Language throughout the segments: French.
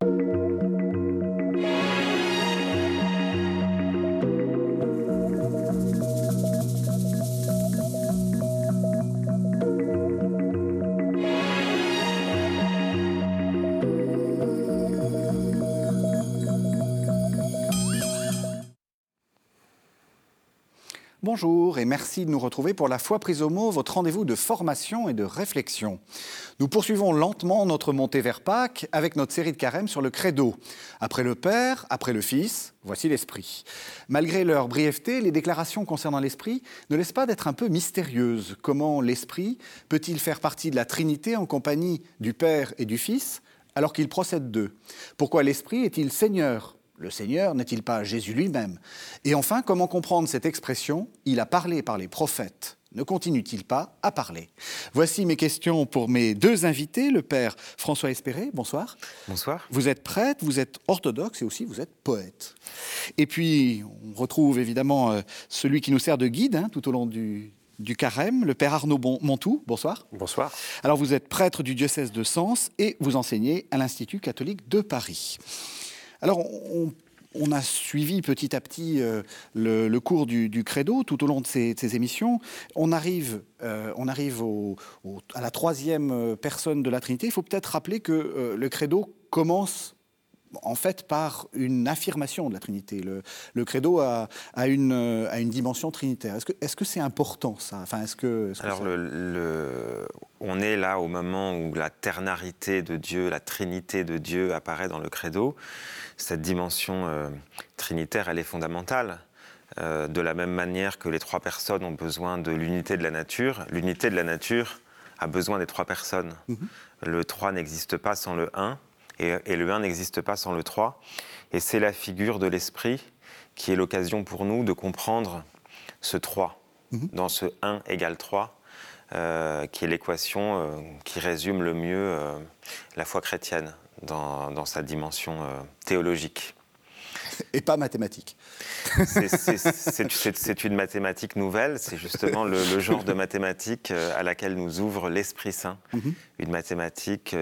thank you. Bonjour et merci de nous retrouver pour la foi prise au mot, votre rendez-vous de formation et de réflexion. Nous poursuivons lentement notre montée vers Pâques avec notre série de carême sur le credo. Après le Père, après le Fils, voici l'Esprit. Malgré leur brièveté, les déclarations concernant l'Esprit ne laissent pas d'être un peu mystérieuses. Comment l'Esprit peut-il faire partie de la Trinité en compagnie du Père et du Fils alors qu'il procède d'eux? Pourquoi l'Esprit est-il Seigneur? Le Seigneur n'est-il pas Jésus lui-même? Et enfin, comment comprendre cette expression Il a parlé par les prophètes ne continue-t-il pas à parler? Voici mes questions pour mes deux invités, le père François Espéré, bonsoir. Bonsoir. Vous êtes prêtre, vous êtes orthodoxe et aussi vous êtes poète. Et puis, on retrouve évidemment euh, celui qui nous sert de guide hein, tout au long du, du carême, le père Arnaud Montou. Bonsoir. Bonsoir. Alors, vous êtes prêtre du diocèse de Sens et vous enseignez à l'Institut catholique de Paris. Alors, on, a suivi petit à petit euh, le, cours du, credo tout au long de ces, émissions. On arrive, euh, on arrive à la troisième euh, personne de la Trinité. Il faut peut-être rappeler que le credo commence en fait par une affirmation de la Trinité. Le, credo a, une, a, une, dimension trinitaire. Est-ce que c'est important ça? Enfin, est -ce que, Alors le, on est là au moment où la ternarité de Dieu, la trinité de Dieu apparaît dans le credo. Cette dimension euh, trinitaire, elle est fondamentale. Euh, de la même manière que les trois personnes ont besoin de l'unité de la nature, l'unité de la nature a besoin des trois personnes. Mhm. Le 3 n'existe pas sans le 1 et, le 1 n'existe pas sans le 3. Et c'est la figure de l'esprit qui est l'occasion pour nous de comprendre ce 3. Mhm. Dans ce 1 égale 3, euh, qui est l'équation euh, qui résume le mieux euh, la foi chrétienne dans, sa dimension théologique. Et pas mathématique. C'est une mathématique nouvelle, c'est justement le, genre de mathématique à laquelle nous ouvre l'Esprit Saint. Mhm. Une mathématique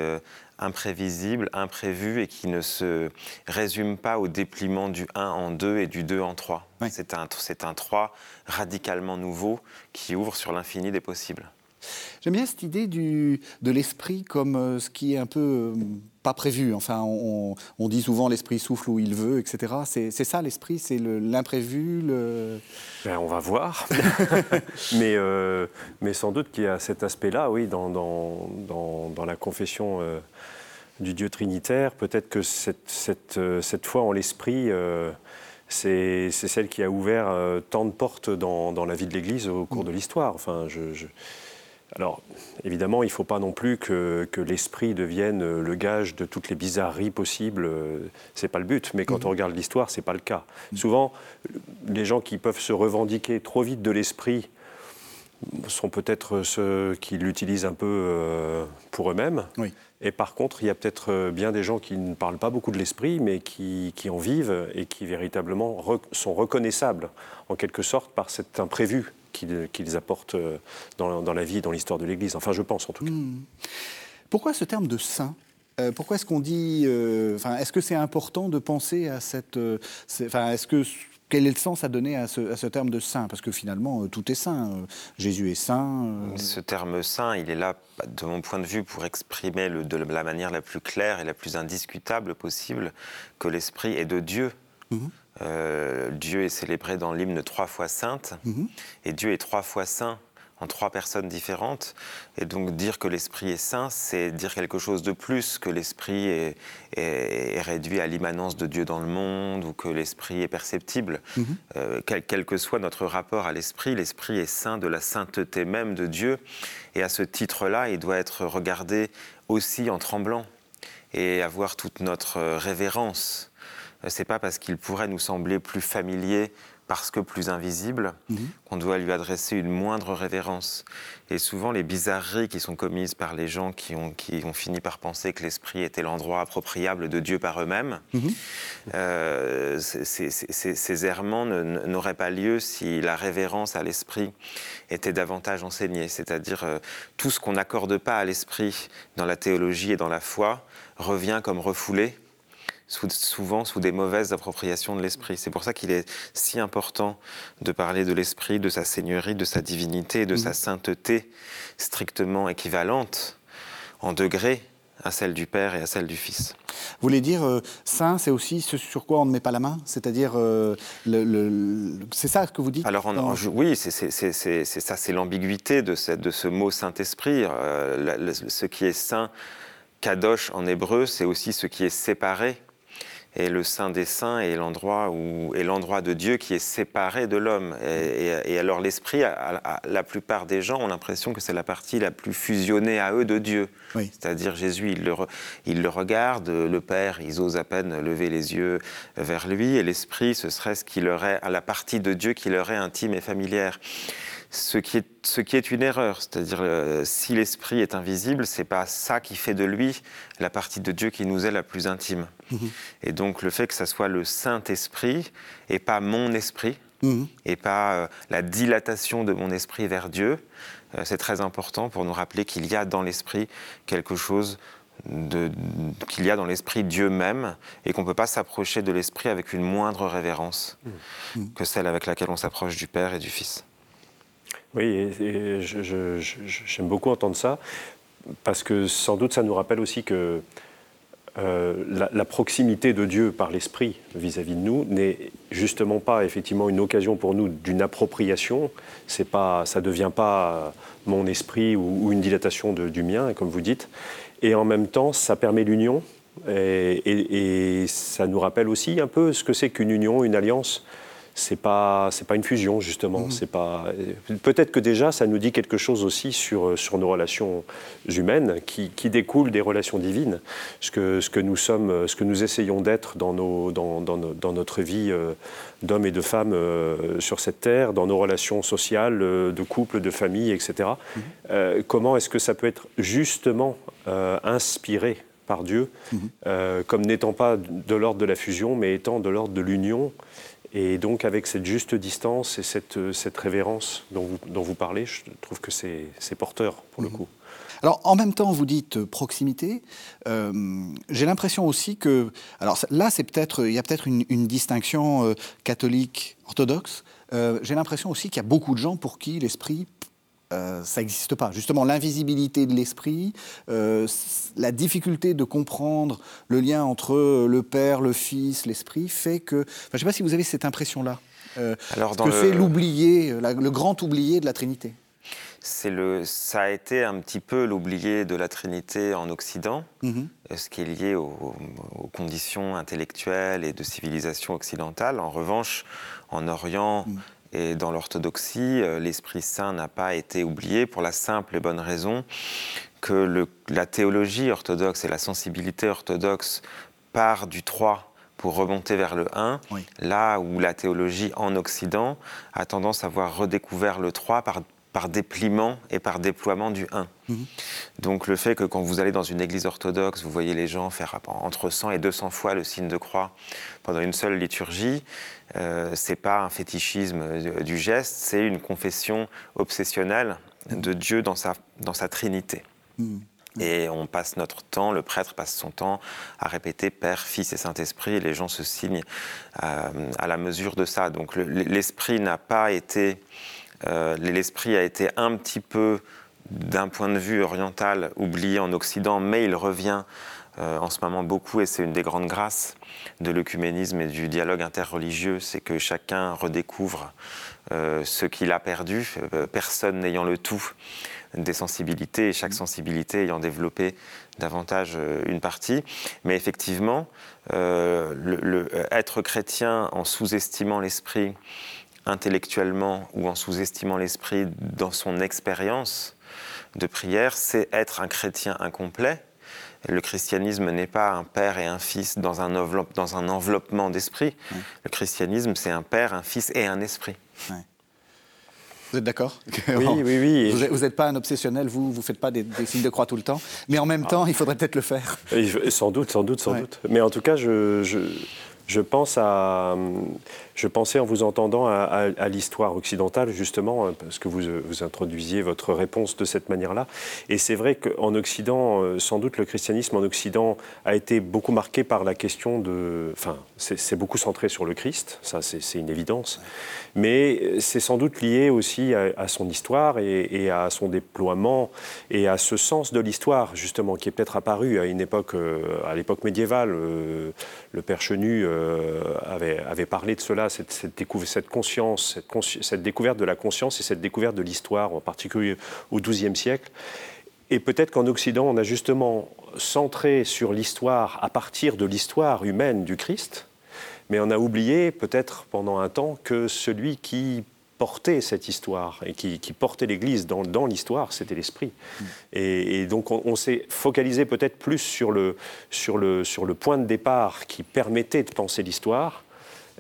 imprévisible, imprévu et qui ne se résume pas au dépliement du 1 en 2 et du 2 en 3. C'est un, un 3 radicalement nouveau qui ouvre sur l'infini des possibles. J'aime bien cette idée du, de l'esprit comme euh, ce qui est un peu euh, pas prévu. Enfin, on, dit souvent l'esprit souffle où il veut, etc. C'est ça l'esprit, c'est l'imprévu le... Ben, on va voir. mais, euh, mais sans doute qu'il y a cet aspect-là, oui, dans, dans, dans, la confession du Dieu trinitaire. Peut-être que cette, cette, cette, foi en l'esprit, c'est celle qui a ouvert tant de portes dans, dans la vie de l'Église au cours de l'histoire. Enfin, je alors, évidemment, il ne faut pas non plus que, l'esprit devienne le gage de toutes les bizarreries possibles. Ce n'est pas le but. Mais quand mhm. on regarde l'histoire, ce n'est pas le cas. Mhm. Souvent, les gens qui peuvent se revendiquer trop vite de l'esprit sont peut-être ceux qui l'utilisent un peu euh, pour eux-mêmes. Et par contre, il y a peut-être euh, bien des gens qui ne parlent pas beaucoup de l'esprit, mais qui, en vivent et qui véritablement sont reconnaissables, en quelque sorte, par cet imprévu qu'ils apportent euh, dans, la vie, dans l'histoire de l'Église. Enfin, je pense en tout cas. Hmm. Pourquoi ce terme de saint? Euh, pourquoi est-ce qu'on dit, euh, enfin, est-ce que c'est important de penser à cette, enfin, est-ce que quel est le sens à donner à ce, terme de saint? Parce que finalement, tout est saint. Jésus est saint. Ce terme saint, il est là, de mon point de vue, pour exprimer le, de la manière la plus claire et la plus indiscutable possible que l'esprit est de Dieu. Mhm. Euh, Dieu est célébré dans l'hymne trois fois sainte, mhm. et Dieu est trois fois saint en trois personnes différentes. Et donc dire que l'Esprit est saint, c'est dire quelque chose de plus, que l'Esprit est, réduit à l'immanence de Dieu dans le monde, ou que l'Esprit est perceptible. Mhm. Euh, quel, que soit notre rapport à l'Esprit, l'Esprit est saint de la sainteté même de Dieu. Et à ce titre-là, il doit être regardé aussi en tremblant et avoir toute notre révérence c'est pas parce qu'il pourrait nous sembler plus familier parce que plus invisible, mhm. qu'on doit lui adresser une moindre révérence. Et souvent, les bizarreries qui sont commises par les gens qui ont, qui ont fini par penser que l'esprit était l'endroit appropriable de Dieu par eux-mêmes, mhm. euh, ces, errements n'auraient pas lieu si la révérence à l'esprit était davantage enseignée. C'est-à-dire, euh, tout ce qu'on n'accorde pas à l'esprit dans la théologie et dans la foi revient comme refoulé souvent sous des mauvaises appropriations de l'esprit. C'est pour ça qu'il est si important de parler de l'esprit, de sa seigneurie, de sa divinité, de sa mmh. sainteté strictement équivalente en degrés à celle du Père et à celle du Fils. Vous voulez dire, euh, saint, c'est aussi ce sur quoi on ne met pas la main? C'est-à-dire, euh, le, c'est ça que vous dites? Alors, oui, c'est, ça, c'est l'ambiguïté de, de, ce mot Saint-Esprit. Euh, ce qui est saint, kadosh en hébreu, c'est aussi ce qui est séparé et le Saint des Saints est l'endroit où est l'endroit de Dieu qui est séparé de l'homme. Et, alors l'esprit, la plupart des gens ont l'impression que c'est la partie la plus fusionnée à eux de Dieu. C'est-à-dire Jésus, il le, il le regarde, le Père, ils osent à peine lever les yeux vers lui, et l'esprit, ce serait ce qui leur est, la partie de Dieu qui leur est intime et familière ce qui est, ce qui est une erreur. C'est-à-dire, euh, si l'esprit est invisible, c'est pas ça qui fait de lui la partie de Dieu qui nous est la plus intime. Mhm. Et donc, le fait que ça soit le Saint-Esprit et pas mon esprit, mhm. et pas euh, la dilatation de mon esprit vers Dieu, euh, c'est très important pour nous rappeler qu'il y a dans l'esprit quelque chose qu'il y a dans l'esprit Dieu même et qu'on ne peut pas s'approcher de l'esprit avec une moindre révérence mhm. que celle avec laquelle on s'approche du Père et du Fils. Oui, j'aime beaucoup entendre ça, parce que sans doute ça nous rappelle aussi que euh, la, proximité de Dieu par l'Esprit vis-à-vis de nous n'est justement pas effectivement une occasion pour nous d'une appropriation. C'est pas, ça ne devient pas mon esprit ou, une dilatation du mien, comme vous dites. Et en même temps, ça permet l'union. et, ça nous rappelle aussi un peu ce que c'est qu'une union, une alliance c'est pas c'est pas une fusion justement. Mhm. C'est pas peut-être que déjà ça nous dit quelque chose aussi sur sur nos relations humaines qui, qui découlent des relations divines. Ce que ce que nous sommes, ce que nous essayons d'être dans nos dans, dans, dans, notre vie euh, d'hommes et de femmes euh, sur cette terre, dans nos relations sociales, euh, de couple, de famille, etc. Comment est-ce que ça peut être justement inspiré par Dieu, mhm. comme n'étant pas de l'ordre de la fusion, mais étant de l'ordre de l'union et donc, avec cette juste distance et cette, euh, cette révérence dont vous, dont vous, parlez, je trouve que c'est porteur pour le mhm. coup. Alors, en même temps, vous dites euh, proximité. Euh, j'ai l'impression aussi que, alors là, c'est peut-être, il y a peut-être une, distinction catholique orthodoxe. J'ai l'impression aussi qu'il y a beaucoup de gens pour qui l'esprit euh, ça n'existe pas. Justement, l'invisibilité de l'esprit, euh, la difficulté de comprendre le lien entre le Père, le Fils, l'Esprit, fait que... je ne sais pas si vous avez cette impression-là. Euh, Alors, que c'est l'oublié, le grand oublié de la Trinité le, ça a été un petit peu l'oublié de la Trinité en Occident, mhm. ce qui est lié aux, conditions intellectuelles et de civilisation occidentale. En revanche, en Orient, mhm. Et dans l'orthodoxie, euh, l'Esprit Saint n'a pas été oublié pour la simple et bonne raison que le, la théologie orthodoxe et la sensibilité orthodoxe part du 3 pour remonter vers le 1, là où la théologie en Occident a tendance à avoir redécouvert le 3 par par dépliement et par déploiement du 1. Mhm. Donc le fait que quand vous allez dans une église orthodoxe, vous voyez les gens faire entre 100 et 200 fois le signe de croix pendant une seule liturgie, euh, c'est pas un fétichisme du geste, c'est une confession obsessionnelle de Dieu dans sa, dans sa Trinité. Mhm. Et on passe notre temps, le prêtre passe son temps à répéter Père, Fils et Saint-Esprit, et les gens se signent euh, à la mesure de ça. Donc l'Esprit n'a pas été euh, l'esprit a été un petit peu, d'un point de vue oriental, oublié en Occident, mais il revient euh, en ce moment beaucoup, et c'est une des grandes grâces de l'œcuménisme et du dialogue interreligieux, c'est que chacun redécouvre euh, ce qu'il a perdu, personne n'ayant le tout des sensibilités, et chaque sensibilité ayant développé davantage une partie. Mais effectivement, être chrétien en sous-estimant l'esprit, intellectuellement ou en sous-estimant l'esprit dans son expérience de prière, c'est être un chrétien incomplet. Le christianisme n'est pas un père et un fils dans un, dans un enveloppement d'esprit. Le christianisme, c'est un père, un fils et un esprit. Vous êtes d'accord? Oui, oui, oui. Vous n'êtes pas un obsessionnel, vous ne faites pas des, signes de croix tout le temps, mais en même temps, il faudrait peut-être le faire. sans doute, sans doute, sans doute. Mais en tout cas, je, Je je pensais en vous entendant à, l'histoire occidentale justement, hein, parce que vous, vous introduisiez votre réponse de cette manière-là. Et c'est vrai qu'en Occident, euh, sans doute le christianisme en Occident a été beaucoup marqué par la question de, enfin, c'est beaucoup centré sur le Christ, ça c'est une évidence, mais c'est sans doute lié aussi à, son histoire et, à son déploiement et à ce sens de l'histoire justement qui est peut-être apparu à une époque, euh, à l'époque médiévale. Euh, le père Chenu euh, avait, parlé de cela, cette, cette, cette conscience, cette, cette, découverte de la conscience et cette découverte de l'histoire, en particulier au XIIe siècle. Et peut-être qu'en Occident, on a justement centré sur l'histoire à partir de l'histoire humaine du Christ, mais on a oublié peut-être pendant un temps que celui qui portait cette histoire et qui, portait l'Église dans, dans l'histoire, c'était l'Esprit. Mm. Et, donc on, s'est focalisé peut-être plus sur le, sur, le, sur le point de départ qui permettait de penser l'histoire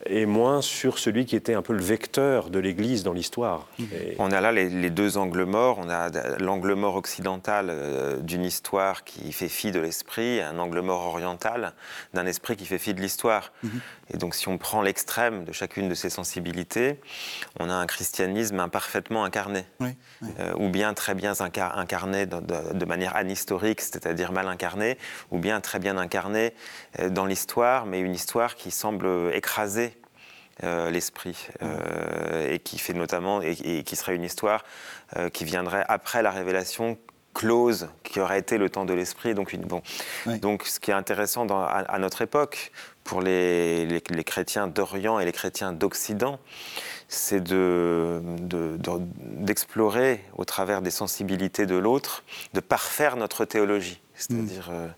et moins sur celui qui était un peu le vecteur de l'Église dans l'histoire. Mmh. On a là les, deux angles morts. On a l'angle mort occidental euh, d'une histoire qui fait fi de l'esprit, un angle mort oriental d'un esprit qui fait fi de l'histoire. Mmh. Et donc si on prend l'extrême de chacune de ces sensibilités, on a un christianisme imparfaitement incarné, euh, ou bien très bien incarné de, manière anhistorique, c'est-à-dire mal incarné, ou bien très bien incarné euh, dans l'histoire, mais une histoire qui semble écraser euh, l'esprit et qui fait notamment et, qui serait une histoire qui viendrait après la révélation close qui aurait été le temps de l'esprit. Donc, une, bon. donc, ce qui est intéressant dans, à, notre époque, pour les, les, chrétiens d'Orient et les chrétiens d'Occident, c'est d'explorer de, au travers des sensibilités de l'autre, de parfaire notre théologie. C'est-à-dire, mm. euh,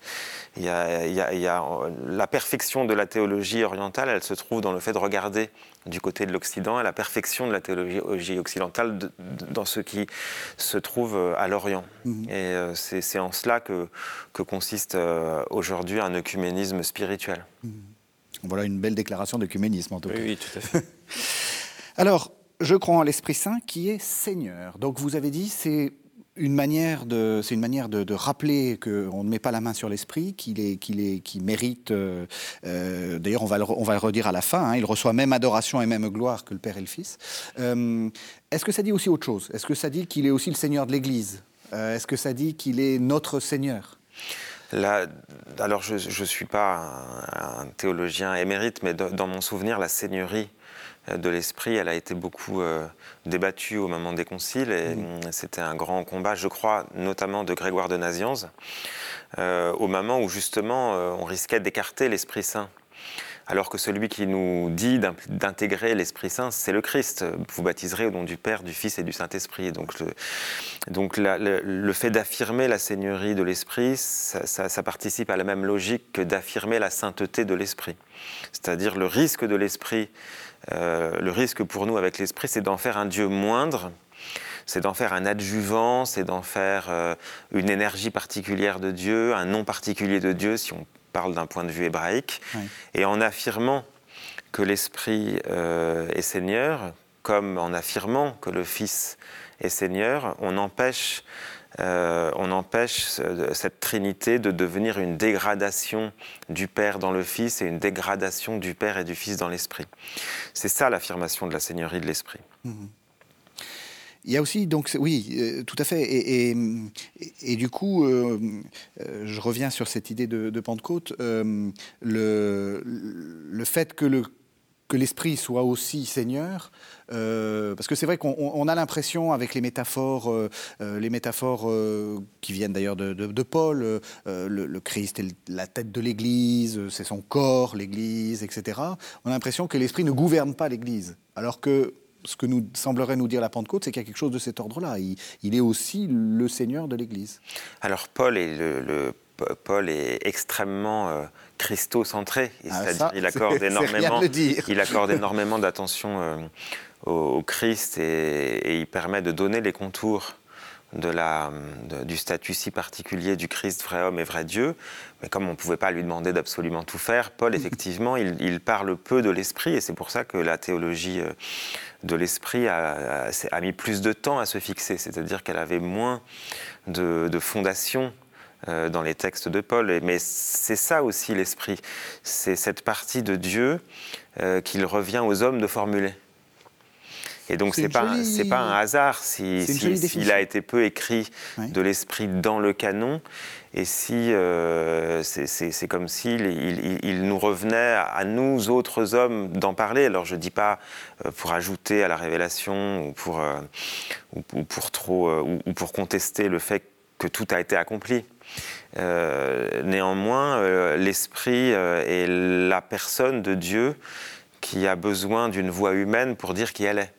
il y, a, y, a, y, a, la perfection de la théologie orientale, elle se trouve dans le fait de regarder du côté de l'Occident, et la perfection de la théologie occidentale dans ce qui se trouve euh, à l'Orient. Mm. Et euh, c'est en cela que, que consiste aujourd'hui un œcuménisme spirituel. Mm. Voilà une belle déclaration d'œcuménisme en tout cas. Oui, tout à fait. Alors, je crois en l'Esprit Saint qui est Seigneur. Donc vous avez dit, c'est une manière de, c'est une manière de, rappeler qu'on ne met pas la main sur l'esprit, qu'il est, qu'il est, qui mérite. Euh, euh, d'ailleurs, on va le, on va le redire à la fin. Hein, il reçoit même adoration et même gloire que le Père et le Fils. Euh, est-ce que ça dit aussi autre chose? Est-ce que ça dit qu'il est aussi le Seigneur de l'Église? Est-ce que ça dit qu'il est notre Seigneur? Là, alors je ne suis pas un, théologien émérite, mais dans mon souvenir, la Seigneurie de l'esprit, elle a été beaucoup euh, débattue au moment des conciles et mm. c'était un grand combat, je crois, notamment de Grégoire de Nazianze, euh, au moment où justement on risquait d'écarter l'Esprit Saint. Alors que celui qui nous dit d'intégrer l'Esprit Saint, c'est le Christ. Vous baptiserez au nom du Père, du Fils et du Saint-Esprit. Donc, le, donc le, fait d'affirmer la Seigneurie de l'Esprit, ça, participe à la même logique que d'affirmer la sainteté de l'Esprit. C'est-à-dire le risque de l'Esprit euh, le risque pour nous avec l'esprit, c'est d'en faire un Dieu moindre, c'est d'en faire un adjuvant, c'est d'en faire euh, une énergie particulière de Dieu, un nom particulier de Dieu, si on parle d'un point de vue hébraïque. Et en affirmant que l'Esprit euh, est Seigneur, comme en affirmant que le Fils est Seigneur, on empêche euh, on empêche cette Trinité de devenir une dégradation du Père dans le Fils et une dégradation du Père et du Fils dans l'Esprit. C'est ça l'affirmation de la Seigneurie de l'Esprit. Il y a aussi, donc, oui, euh, tout à fait. Et, du coup, euh, je reviens sur cette idée de, Pentecôte. le fait que le que l'esprit soit aussi Seigneur, euh, parce que c'est vrai qu'on a l'impression avec les métaphores, euh, euh, les métaphores qui viennent d'ailleurs de, Paul, le, Christ est la tête de l'Église, c'est son corps, l'Église, etc. On a l'impression que l'esprit ne gouverne pas l'Église, alors que ce que nous semblerait nous dire la Pentecôte, c'est qu'il y a quelque chose de cet ordre-là. Il, est aussi le Seigneur de l'Église. Alors Paul est Paul est extrêmement christocentré. Ah, C'est-à-dire il accorde énormément, il accorde énormément d'attention euh, au, Christ et, il permet de donner les contours de la, du statut si particulier du Christ, vrai homme et vrai Dieu. Mais comme on ne pouvait pas lui demander d'absolument tout faire, Paul, effectivement, il, parle peu de l'esprit et c'est pour ça que la théologie euh, de l'esprit a, a, mis plus de temps à se fixer. C'est-à-dire qu'elle avait moins de, de fondations dans les textes de Paul. Mais c'est ça aussi l'esprit. C'est cette partie de Dieu qu'il revient aux hommes de formuler. Et donc, ce n'est pas, pas un hasard s'il si, a été peu écrit de l'esprit dans le canon, et si euh, c'est comme s'il il, nous revenait à nous, autres hommes, d'en parler. Alors, je ne dis pas euh, pour ajouter à la révélation ou pour, euh, ou, pour trop, ou, pour contester le fait que tout a été accompli. néanmoins, l'esprit est la personne de Dieu qui a besoin d'une voix humaine pour dire qui elle est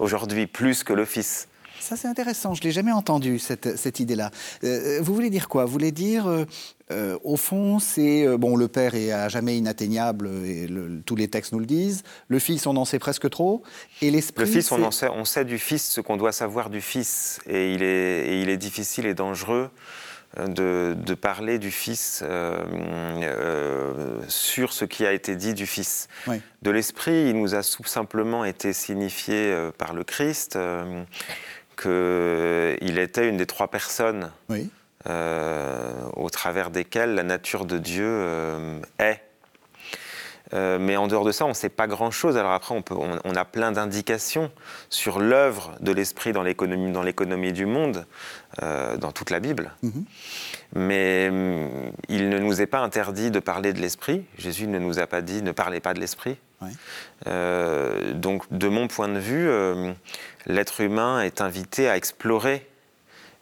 aujourd'hui, plus que le Fils. Ça, c'est intéressant. Je ne l'ai jamais entendu, cette, cette idée-là. Euh, vous voulez dire quoi? Vous voulez dire, euh, euh, au fond, c'est. bon, le Père est à jamais inatteignable, et tous les textes nous le disent. Le Fils, on en sait presque trop. Et l'Esprit. Le Fils, on, en sait, on sait du Fils ce qu'on doit savoir du Fils. Et il est, et il est difficile et dangereux de, parler du Fils euh, euh, sur ce qui a été dit du Fils. De l'Esprit, il nous a tout simplement été signifié euh, par le Christ qu'il était une des trois personnes au travers desquelles la nature de Dieu est. Euh, mais en dehors de ça, on ne sait pas grand-chose. Alors après, on, peut, on, a plein d'indications sur l'œuvre de l'esprit dans l'économie, du monde, euh, dans toute la Bible. Mhm. Mais hum, il ne nous est pas interdit de parler de l'esprit. Jésus ne nous a pas dit ne parlez pas de l'esprit. Euh, donc, de mon point de vue, l'être humain est invité à explorer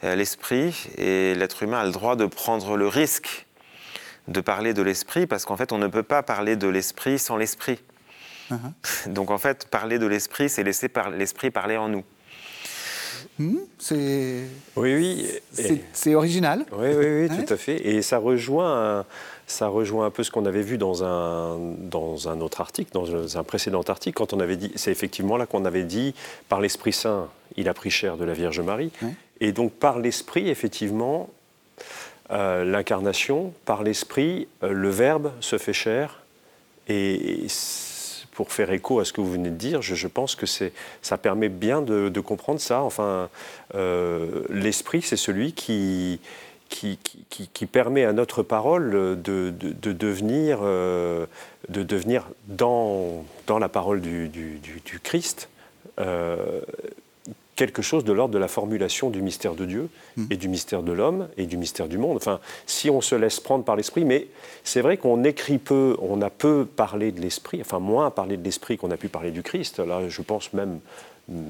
l'esprit et l'être humain a le droit de prendre le risque de parler de l'esprit, parce qu'en fait, on ne peut pas parler de l'esprit sans l'esprit. Uh-huh. Donc en fait, parler de l'esprit, c'est laisser par l'esprit parler en nous. Hmm, c'est oui, oui. C'est original. Oui, oui, oui, tout à fait. Et ça rejoint, ça rejoint un peu ce qu'on avait vu dans un, dans un autre article, dans un précédent article, quand on avait dit, c'est effectivement là qu'on avait dit, par l'Esprit Saint, il a pris chair de la Vierge Marie. Et donc par l'Esprit, effectivement, euh, l'incarnation, par l'Esprit, euh, le Verbe se fait chair. Et, pour faire écho à ce que vous venez de dire, je, pense que ça permet bien de, comprendre ça. Enfin, euh, l'Esprit, c'est celui qui, qui, qui, permet à notre parole de, de, devenir, de devenir dans, dans la parole du, du, du Christ quelque chose de l'ordre de la formulation du mystère de Dieu hmm. et du mystère de l'homme et du mystère du monde. Enfin, si on se laisse prendre par l'esprit, mais c'est vrai qu'on écrit peu, on a peu parlé de l'esprit, enfin moins parlé de l'esprit qu'on a pu parler du Christ. Là, je pense même hmm,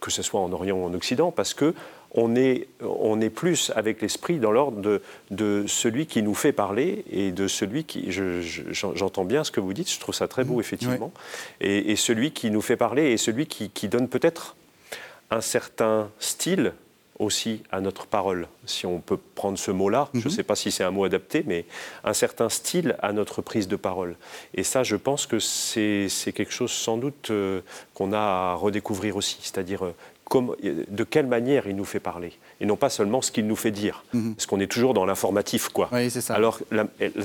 que ce soit en Orient ou en Occident, parce que on est, on est plus avec l'esprit dans l'ordre de, de, celui qui nous fait parler et de celui qui. J'entends bien ce que vous dites, je trouve ça très beau, hmm. effectivement. Et, celui qui nous fait parler et celui qui, qui donne peut-être un certain style aussi à notre parole, si on peut prendre ce mot-là. Je ne mhm. sais pas si c'est un mot adapté, mais un certain style à notre prise de parole. Et ça, je pense que c'est quelque chose sans doute euh, qu'on a à redécouvrir aussi, c'est-à-dire euh, de quelle manière il nous fait parler, et non pas seulement ce qu'il nous fait dire, mhm. parce qu'on est toujours dans l'informatif, quoi. Oui, ça. Alors,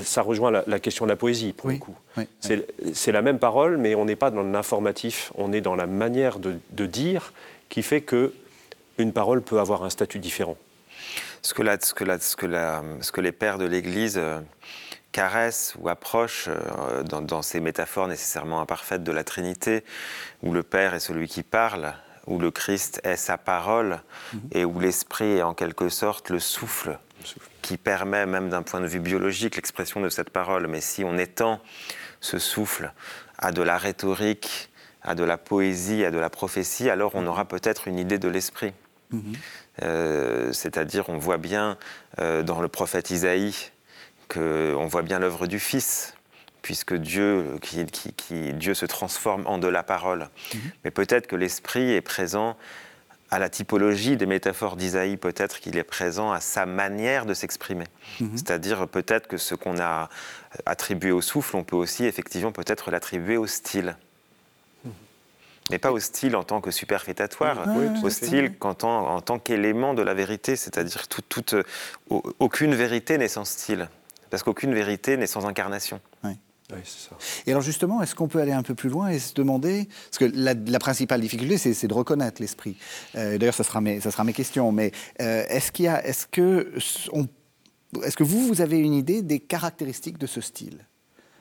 ça rejoint la, question de la poésie, pour le coup. c'est la même parole, mais on n'est pas dans l'informatif, on est dans la manière de, de dire qui fait que une parole peut avoir un statut différent. Ce que, ce que, ce que, ce que les pères de l'Église euh, caressent ou approchent euh, dans, ces métaphores nécessairement imparfaites de la Trinité, où le Père est celui qui parle, où le Christ est sa parole, mhm. et où l'Esprit est en quelque sorte le souffle, qui permet même d'un point de vue biologique l'expression de cette parole. Mais si on étend ce souffle à de la rhétorique, à de la poésie, à de la prophétie, alors on aura peut-être une idée de l'esprit. Mhm. Euh, c'est-à-dire, on voit bien euh, dans le prophète Isaïe qu'on voit bien l'œuvre du Fils, puisque Dieu, qui, Dieu se transforme en de la parole. Mhm. Mais peut-être que l'esprit est présent à la typologie des métaphores d'Isaïe, peut-être qu'il est présent à sa manière de s'exprimer. Mhm. C'est-à-dire peut-être que ce qu'on a attribué au souffle, on peut aussi effectivement peut-être l'attribuer au style mais pas au style en tant que superfétatoire, au style en tant, en tant qu'élément de la vérité, c'est-à-dire toute, euh, aucune vérité n'est sans style, parce qu'aucune vérité n'est sans incarnation. Oui. ça. Et alors justement, est-ce qu'on peut aller un peu plus loin et se demander, parce que la, principale difficulté, c'est de reconnaître l'esprit. Euh, d'ailleurs, ça sera mes, ça sera mes questions. Mais euh, est-ce qu'il y a, est-ce que on est-ce que vous, vous avez une idée des caractéristiques de ce style?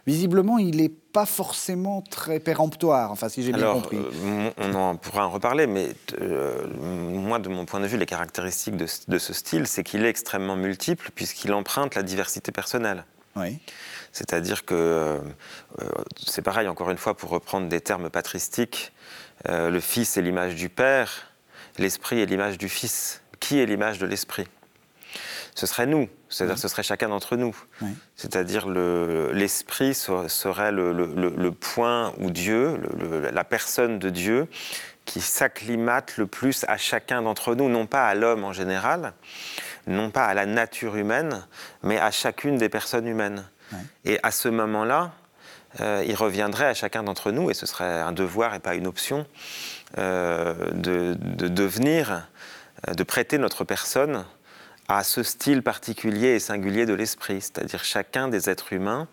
Visiblement, il n'est pas forcément très péremptoire, enfin, si j'ai bien compris. Euh, on en pourra en reparler, mais euh, moi, de mon point de vue, les caractéristiques de, ce style, c'est qu'il est extrêmement multiple, puisqu'il emprunte la diversité personnelle. Oui. C'est-à-dire que, euh, c'est pareil, encore une fois, pour reprendre des termes patristiques, le Fils est l'image du Père, l'Esprit est l'image du Fils. Qui est l'image de l'Esprit? Ce serait nous, c'est-à-dire ce serait chacun d'entre nous. C'est-à-dire l'esprit serait le, point où Dieu, la personne de Dieu, qui s'acclimate le plus à chacun d'entre nous, non pas à l'homme en général, non pas à la nature humaine, mais à chacune des personnes humaines. Et à ce moment-là, euh, il reviendrait à chacun d'entre nous, et ce serait un devoir et pas une option, euh, de, de, devenir, euh, de prêter notre personne à ce style particulier et singulier de l'esprit, c'est-à-dire chacun des êtres humains,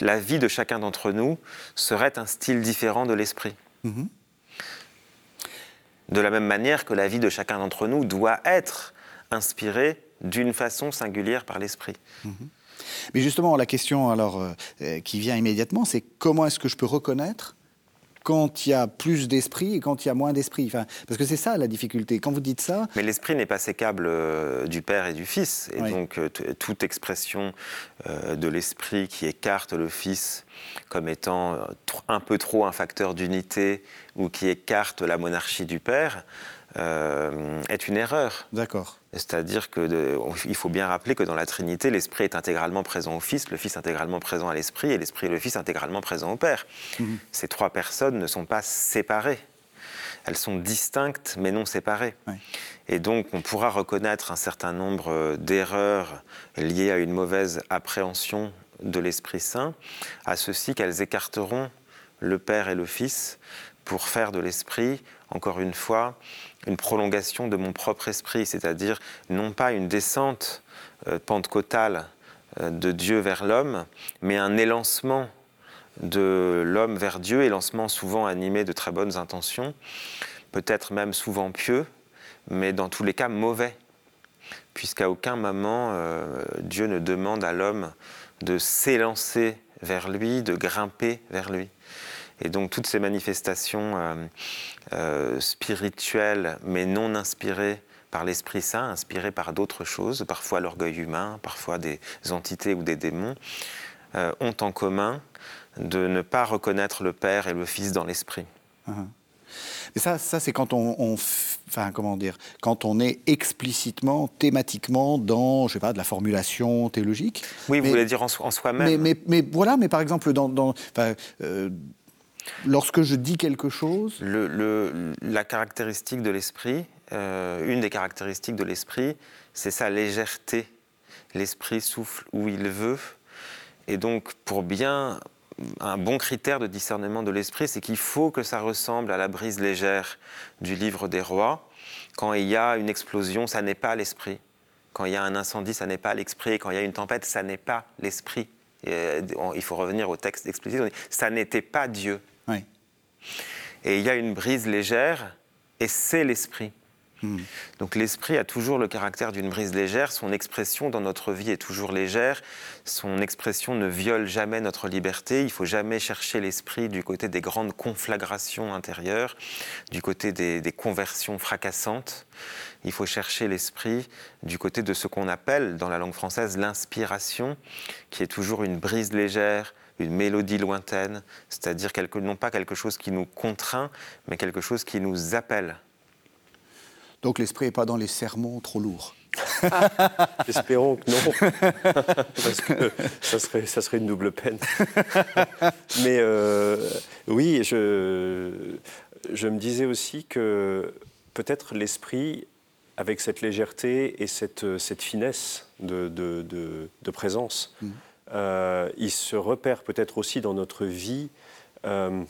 la vie de chacun d'entre nous serait un style différent de l'esprit. Mhm. De la même manière que la vie de chacun d'entre nous doit être inspirée d'une façon singulière par l'esprit. Mhm. Mais justement, la question alors euh, euh, qui vient immédiatement, c'est comment est-ce que je peux reconnaître quand il y a plus d'esprit et quand il y a moins d'esprit. Enfin, parce que c'est ça la difficulté. Quand vous dites ça. Mais l'esprit n'est pas sécable euh, du Père et du Fils. Et donc, euh, toute expression euh, de l'esprit qui écarte le Fils comme étant un peu trop un facteur d'unité ou qui écarte la monarchie du Père est une erreur. D'accord. C'est-à-dire qu'il faut bien rappeler que dans la Trinité, l'Esprit est intégralement présent au Fils, le Fils intégralement présent à l'Esprit, et l'Esprit et le Fils intégralement présents au Père. Mhm. Ces trois personnes ne sont pas séparées. Elles sont distinctes, mais non séparées. Et donc, on pourra reconnaître un certain nombre d'erreurs liées à une mauvaise appréhension de l'Esprit Saint, à ceci qu'elles écarteront le Père et le Fils pour faire de l'Esprit, encore une fois, une prolongation de mon propre esprit, c'est-à-dire non pas une descente euh, pentecôtale euh, de Dieu vers l'homme, mais un élancement de l'homme vers Dieu, élancement souvent animé de très bonnes intentions, peut-être même souvent pieux, mais dans tous les cas mauvais, puisqu'à aucun moment euh, Dieu ne demande à l'homme de s'élancer vers lui, de grimper vers lui. Et donc toutes ces manifestations euh, euh, spirituelles, mais non inspirées par l'Esprit Saint, inspirées par d'autres choses, parfois l'orgueil humain, parfois des entités ou des démons, euh, ont en commun de ne pas reconnaître le Père et le Fils dans l'Esprit. Mais ça, ça c'est quand on, enfin comment dire, quand on est explicitement, thématiquement dans, je sais pas, de la formulation théologique. Oui, vous voulez dire en, soi-même. Mais, mais, voilà, mais par exemple dans, dans Lorsque je dis quelque chose La caractéristique de l'esprit, euh, une des caractéristiques de l'esprit, c'est sa légèreté. L'esprit souffle où il veut. Et donc, pour bien. Un bon critère de discernement de l'esprit, c'est qu'il faut que ça ressemble à la brise légère du livre des rois. Quand il y a une explosion, ça n'est pas l'esprit. Quand il y a un incendie, ça n'est pas l'esprit. Quand il y a une tempête, ça n'est pas l'esprit. Euh, il faut revenir au texte explicite. Ça n'était pas Dieu. Et il y a une brise légère, et c'est l'esprit. Hmm. Donc l'esprit a toujours le caractère d'une brise légère, son expression dans notre vie est toujours légère, son expression ne viole jamais notre liberté, il faut jamais chercher l'esprit du côté des grandes conflagrations intérieures, du côté des, des conversions fracassantes, il faut chercher l'esprit du côté de ce qu'on appelle dans la langue française l'inspiration, qui est toujours une brise légère, une mélodie lointaine, c'est-à-dire non pas quelque chose qui nous contraint, mais quelque chose qui nous appelle. Donc l'esprit n'est pas dans les sermons trop lourds Espérons que non, parce que ça serait, ça serait une double peine. Mais euh, oui, je, je me disais aussi que peut-être l'esprit, avec cette légèreté et cette, cette finesse de, de, de, présence, mm. Euh, il se repère peut-être aussi dans notre vie euh,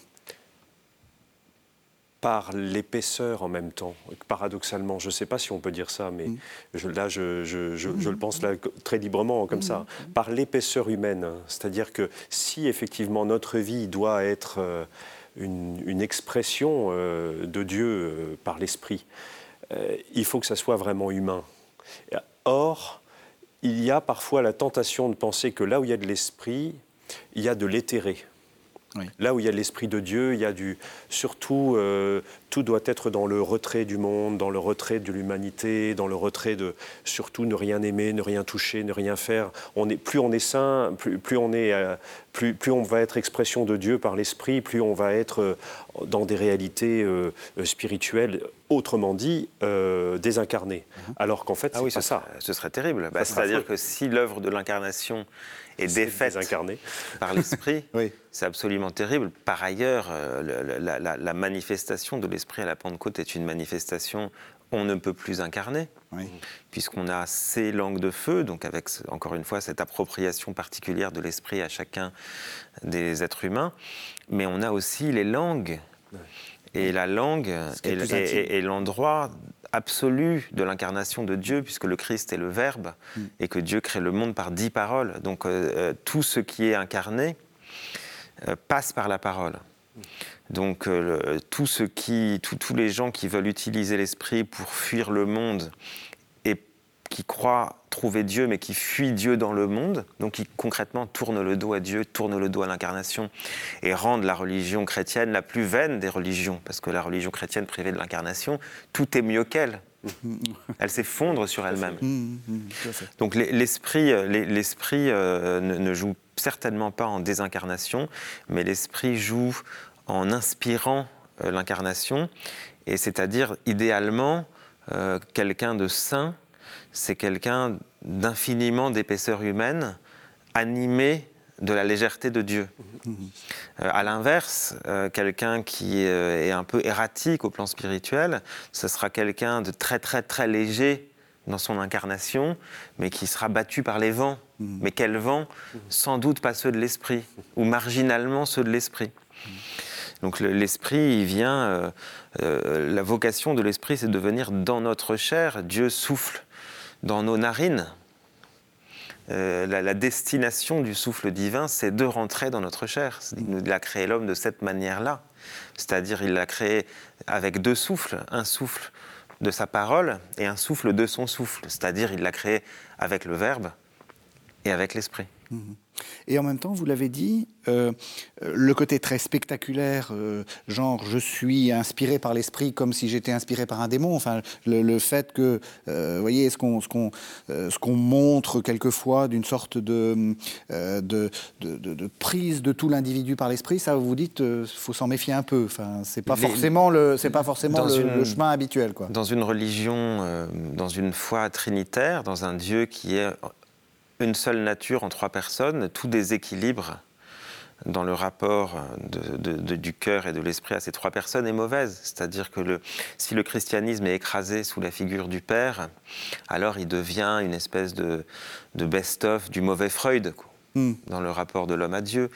par l'épaisseur en même temps, paradoxalement. Je ne sais pas si on peut dire ça, mais mm. là, je, le pense là, très librement comme ça. Mm. Par l'épaisseur humaine, c'est-à-dire que si effectivement notre vie doit être euh, une, expression de Dieu par l'esprit, il faut que ça soit vraiment humain. Or, il y a parfois la tentation de penser que là où il y a de l'esprit, il y a de l'éthéré. Là où il y a l'Esprit de Dieu, il y a du. Surtout, euh, tout doit être dans le retrait du monde, dans le retrait de l'humanité, dans le retrait de. Surtout ne rien aimer, ne rien toucher, ne rien faire. On est, plus on est saint, plus, plus on est, euh, plus, plus, on va être expression de Dieu par l'Esprit, plus on va être euh, dans des réalités spirituelles, autrement dit, désincarnées. Mhm. Alors qu'en fait, ah c'est oui, pas ça. Ce serait terrible. Bah, c'est-à-dire que si l'œuvre de l'incarnation est défaite par l'esprit, c'est absolument terrible. Par ailleurs, euh, la, manifestation de l'esprit à la Pentecôte est une manifestation on ne peut plus incarner, puisqu'on a ces langues de feu, donc avec, encore une fois, cette appropriation particulière de l'esprit à chacun des êtres humains, mais on a aussi les langues. Et la langue est l'endroit absolue de l'incarnation de Dieu, puisque le Christ est le Verbe, mm. et que Dieu crée le monde par dix paroles. Donc euh, euh, tout ce qui est incarné euh, passe par la parole. Donc tout ce qui, tous les gens qui veulent utiliser l'esprit pour fuir le monde qui croient trouver Dieu, mais qui fuient Dieu dans le monde, donc qui concrètement tournent le dos à Dieu, tournent le dos à l'incarnation, et rendent la religion chrétienne la plus vaine des religions, parce que la religion chrétienne privée de l'incarnation, tout est mieux qu'elle. Elle s'effondre sur elle-même. Mmh, mmh, donc l'esprit, l'esprit euh, ne, joue certainement pas en désincarnation, mais l'esprit joue en inspirant euh, l'incarnation, et c'est-à-dire idéalement euh, quelqu'un de saint c'est quelqu'un d'infiniment d'épaisseur humaine, animé de la légèreté de Dieu. Euh, à l'inverse, euh, quelqu'un qui euh, est un peu erratique au plan spirituel, ce sera quelqu'un de très très très léger dans son incarnation, mais qui sera battu par les vents. Mais quels vents? Sans doute pas ceux de l'esprit, ou marginalement ceux de l'esprit. Donc l'esprit, il vient. la vocation de l'esprit, c'est de venir dans notre chair. Dieu souffle dans nos narines. Euh, la, destination du souffle divin, c'est de rentrer dans notre chair. Il a créé l'homme de cette manière-là. C'est-à-dire, il l'a créé avec deux souffles, un souffle de sa parole et un souffle de son souffle. C'est-à-dire, il l'a créé avec le Verbe et avec l'Esprit. Mhm. Et en même temps, vous l'avez dit, euh, le côté très spectaculaire, euh, genre je suis inspiré par l'esprit comme si j'étais inspiré par un démon. Enfin, le, fait que, euh, vous voyez, ce qu'on ce qu'on qu'on montre quelquefois d'une sorte de de, de, prise de tout l'individu par l'esprit, ça vous dites, il faut s'en méfier un peu. Enfin, c'est pas, forcément le c'est pas forcément le, chemin habituel, quoi. Dans une religion, dans une foi trinitaire, dans un Dieu qui est une seule nature en trois personnes, tout déséquilibre dans le rapport du cœur et de l'esprit à ces trois personnes est mauvaise. C'est-à-dire que si le christianisme est écrasé sous la figure du Père, alors il devient une espèce de, best-of du mauvais Freud. Hmm. dans le rapport de l'homme à Dieu.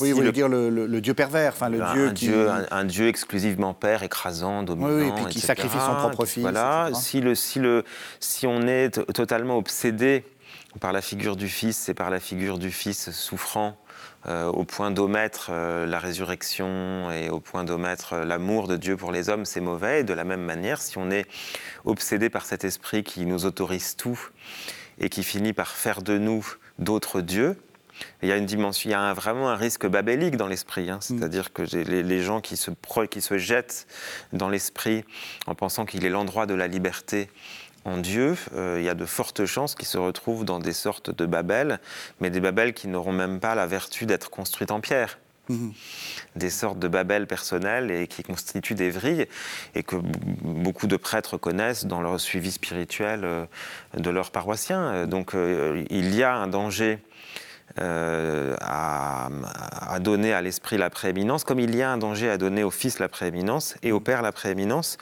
oui, vous voulez dire le, Dieu pervers, enfin le un, Dieu qui... Dieu, un, Dieu exclusivement père, écrasant, dominant, oui, et puis qui sacrifie son propre fils. Voilà, si, le, si, le, si on est totalement obsédé par la figure du Fils et par la figure du Fils souffrant euh, au point d'omettre euh, la résurrection et au point d'omettre euh, l'amour de Dieu pour les hommes, c'est mauvais. Et de la même manière, si on est obsédé par cet esprit qui nous autorise tout et qui finit par faire de nous d'autres dieux, il y a une dimension, il y a vraiment un risque babélique dans l'esprit. Hein. Mm. C'est-à-dire que les, les, gens qui se, qui se jettent dans l'esprit en pensant qu'il est l'endroit de la liberté en Dieu, euh, il y a de fortes chances qu'ils se retrouvent dans des sortes de Babel, mais des Babel qui n'auront même pas la vertu d'être construites en pierre. Mhm. Des sortes de Babel personnels et qui constituent des vrilles et que beaucoup de prêtres connaissent dans leur suivi spirituel euh, de leurs paroissiens. Donc euh, il y a un danger à, à, donner à l'esprit la prééminence, comme il y a un danger à donner au Fils la prééminence et au Père la prééminence.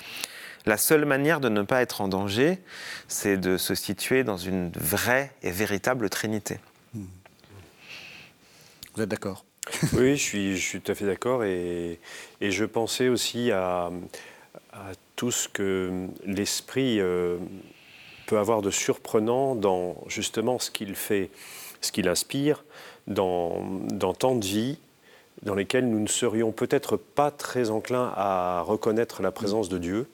La seule manière de ne pas être en danger, c'est de se situer dans une vraie et véritable Trinité. Hmm. Vous êtes d'accord? Oui, je suis, je suis tout à fait d'accord. Et, et, je pensais aussi à, tout ce que l'esprit euh, peut avoir de surprenant dans justement ce qu'il fait, ce qu'il inspire dans, dans tant de vies dans lesquelles nous ne serions peut-être pas très enclins à reconnaître la présence de Dieu.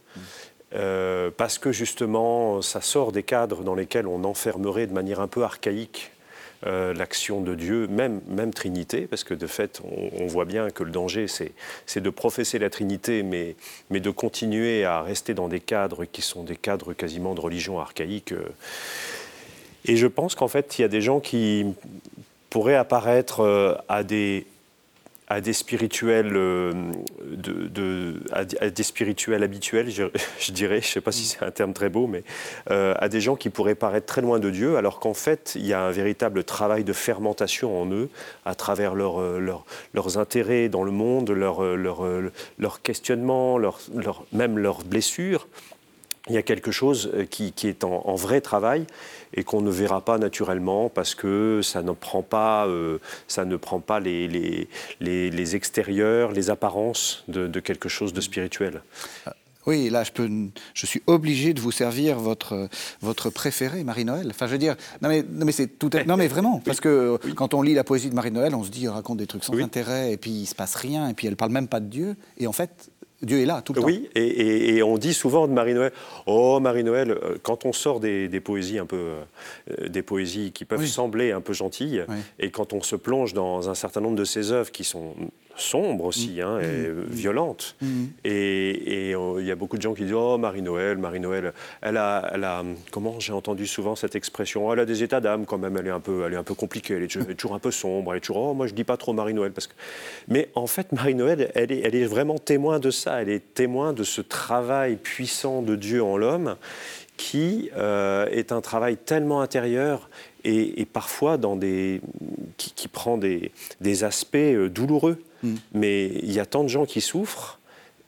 Parce que justement, ça sort des cadres dans lesquels on enfermerait de manière un peu archaïque euh, l'action de Dieu, même, même Trinité, parce que de fait, on, voit bien que le danger, c'est de professer la Trinité, mais, mais de continuer à rester dans des cadres qui sont des cadres quasiment de religion archaïque. Euh. Et je pense qu'en fait, il y a des gens qui pourraient apparaître euh, à des à des spirituels, euh, de, à, des spirituels habituels, je, dirais, je ne sais pas si mm. c'est un terme très beau, mais euh, à des gens qui pourraient paraître très loin de Dieu, alors qu'en fait, il y a un véritable travail de fermentation en eux, à travers leur, euh, leurs intérêts dans le monde, leurs leur, leur questionnements, même leurs blessures. Il y a quelque chose qui, qui est en, en vrai travail et qu'on ne verra pas naturellement parce que ça ne prend pas, euh, ça ne prend pas les, les, les, extérieurs, les apparences de, quelque chose de spirituel. Oui, là, je, peux, je suis obligé de vous servir votre, votre préféré, Marie-Noël. Enfin, je veux dire, non mais, non mais c'est tout Non mais vraiment, parce que quand on lit la poésie de Marie-Noël, on se dit, elle raconte des trucs sans intérêt, et puis il se passe rien, et puis elle parle même pas de Dieu. Et en fait, Dieu est là tout le temps. Oui, et, on dit souvent de Marie-Noël, oh Marie-Noël, euh, quand on sort des, poésies un peu, euh, des poésies qui peuvent sembler un peu gentilles, et quand on se plonge dans un certain nombre de ses œuvres qui sont sombre aussi, hein, et mm. violente. Mm. Et euh, il y a beaucoup de gens qui disent Oh, Marie-Noël, Marie-Noël, elle a, elle a. Comment j'ai entendu souvent cette expression Elle a des états d'âme quand même, elle est, un peu, elle est un peu compliquée, elle est, toujours un peu sombre, elle est toujours Oh, moi je dis pas trop Marie-Noël. Parce que... Mais en fait, Marie-Noël, elle est, elle est vraiment témoin de ça, elle est témoin de ce travail puissant de Dieu en l'homme qui euh, est un travail tellement intérieur et, parfois dans des, qui, prend des, des aspects euh, douloureux. Mm. Mais il y a tant de gens qui souffrent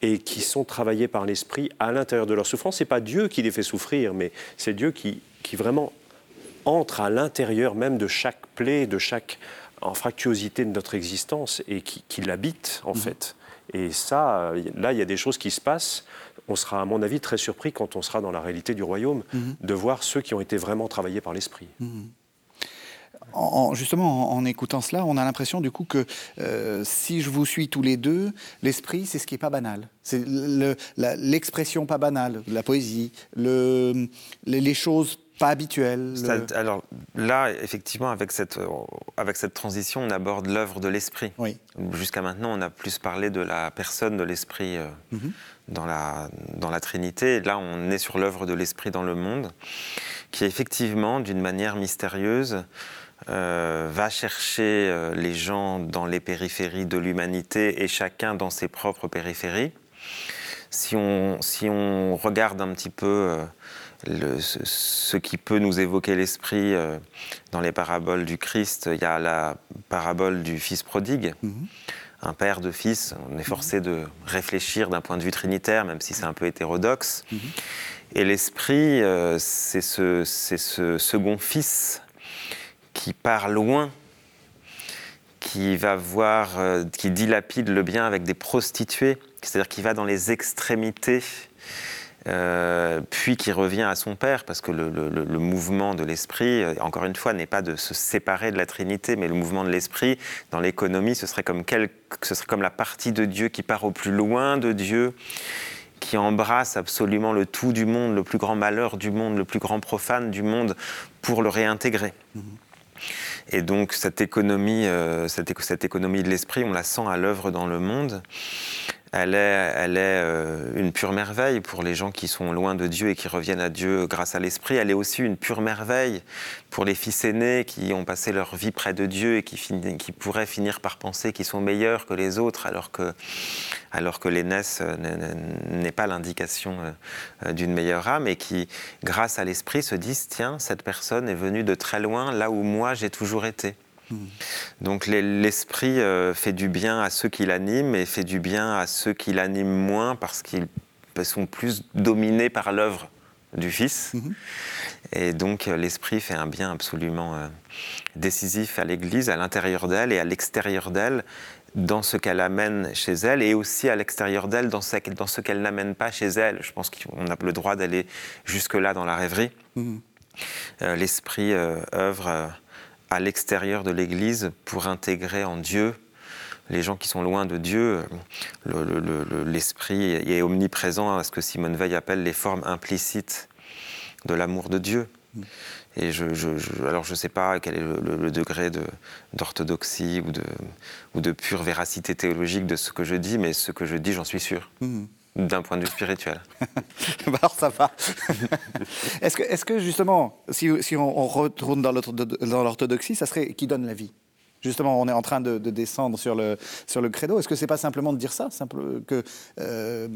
et qui sont travaillés par l'esprit à l'intérieur de leur souffrance. Ce n'est pas Dieu qui les fait souffrir, mais c'est Dieu qui, qui vraiment entre à l'intérieur même de chaque plaie, de chaque fractuosité de notre existence et qui, qui l'habite en mm. fait. Et ça, là, il y a des choses qui se passent. On sera, à mon avis, très surpris quand on sera dans la réalité du royaume mm. de voir ceux qui ont été vraiment travaillés par l'esprit justement, en, écoutant cela, on a l'impression du coup que euh, si je vous suis tous les deux, l'esprit, c'est ce qui est pas banal. C'est l'expression pas banale, la poésie, le, les, choses pas habituelles. alors là, effectivement, avec cette, avec cette transition, on aborde l'œuvre de l'esprit. Oui. Jusqu'à maintenant, on a plus parlé de la personne de l'esprit euh, mhm. dans, la, dans la Trinité. là, on est sur l'œuvre de l'esprit dans le monde, qui effectivement, d'une manière mystérieuse, euh, va chercher euh, les gens dans les périphéries de l'humanité et chacun dans ses propres périphéries. Si on, si on regarde un petit peu euh, le, ce, qui peut nous évoquer l'esprit dans les paraboles du Christ, il y a la parabole du Fils prodigue. Mhm. Un père de fils, on est forcé de réfléchir d'un point de vue trinitaire, même si c'est un peu hétérodoxe. Mhm. Et l'esprit, c'est ce, ce second fils qui part loin, qui va voir, euh, qui dilapide le bien avec des prostituées, c'est-à-dire qui va dans les extrémités, euh, puis qui revient à son père, parce que le, mouvement de l'esprit, euh, encore une fois, n'est pas de se séparer de la Trinité, mais le mouvement de l'esprit, dans l'économie, ce serait comme la partie de Dieu qui part au plus loin de Dieu qui embrasse absolument le tout du monde, le plus grand malheur du monde, le plus grand profane du monde, pour le réintégrer. Mm-hmm. Et donc cette économie, euh, cette, économie de l'esprit, on la sent à l'œuvre dans le monde. Elle est, euh, une pure merveille pour les gens qui sont loin de Dieu et qui reviennent à Dieu grâce à l'Esprit. Elle est aussi une pure merveille pour les fils aînés qui ont passé leur vie près de Dieu et qui, qui pourraient finir par penser qu'ils sont meilleurs que les autres alors que, alors que l'aînesse euh, n'est pas l'indication euh, d'une meilleure âme et qui, grâce à l'Esprit, se disent, tiens, cette personne est venue de très loin là où moi j'ai toujours été. Donc l'esprit euh, fait du bien à ceux qui l'animent et fait du bien à ceux qui l'animent moins parce qu'ils sont plus dominés par l'œuvre du Fils. Mhm. Et donc euh, l'esprit fait un bien absolument euh, décisif à l'Église, à l'intérieur d'elle et à l'extérieur d'elle, dans ce qu'elle amène chez elle et aussi à l'extérieur d'elle, dans ce, qu'elle n'amène pas chez elle. Je pense qu'on a le droit d'aller jusque-là dans la rêverie. Mhm. l'esprit œuvre à l'extérieur de l'Église pour intégrer en Dieu les gens qui sont loin de Dieu, l'esprit est omniprésent à ce que Simone Veil appelle les formes implicites de l'amour de Dieu. Mm. Et je, alors je ne sais pas quel est le, degré d'orthodoxie ou de, ou de pure véracité théologique de ce que je dis, mais ce que je dis, j'en suis sûr. Mm d'un point de vue spirituel. Bah, alors ça va. est-ce, que, est que, justement, si, si on, retourne dans l'orthodoxie, ça serait qui donne la vie? Justement, on est en train de, descendre sur le, sur le credo. Est-ce que c'est pas simplement de dire ça, simple, que euh,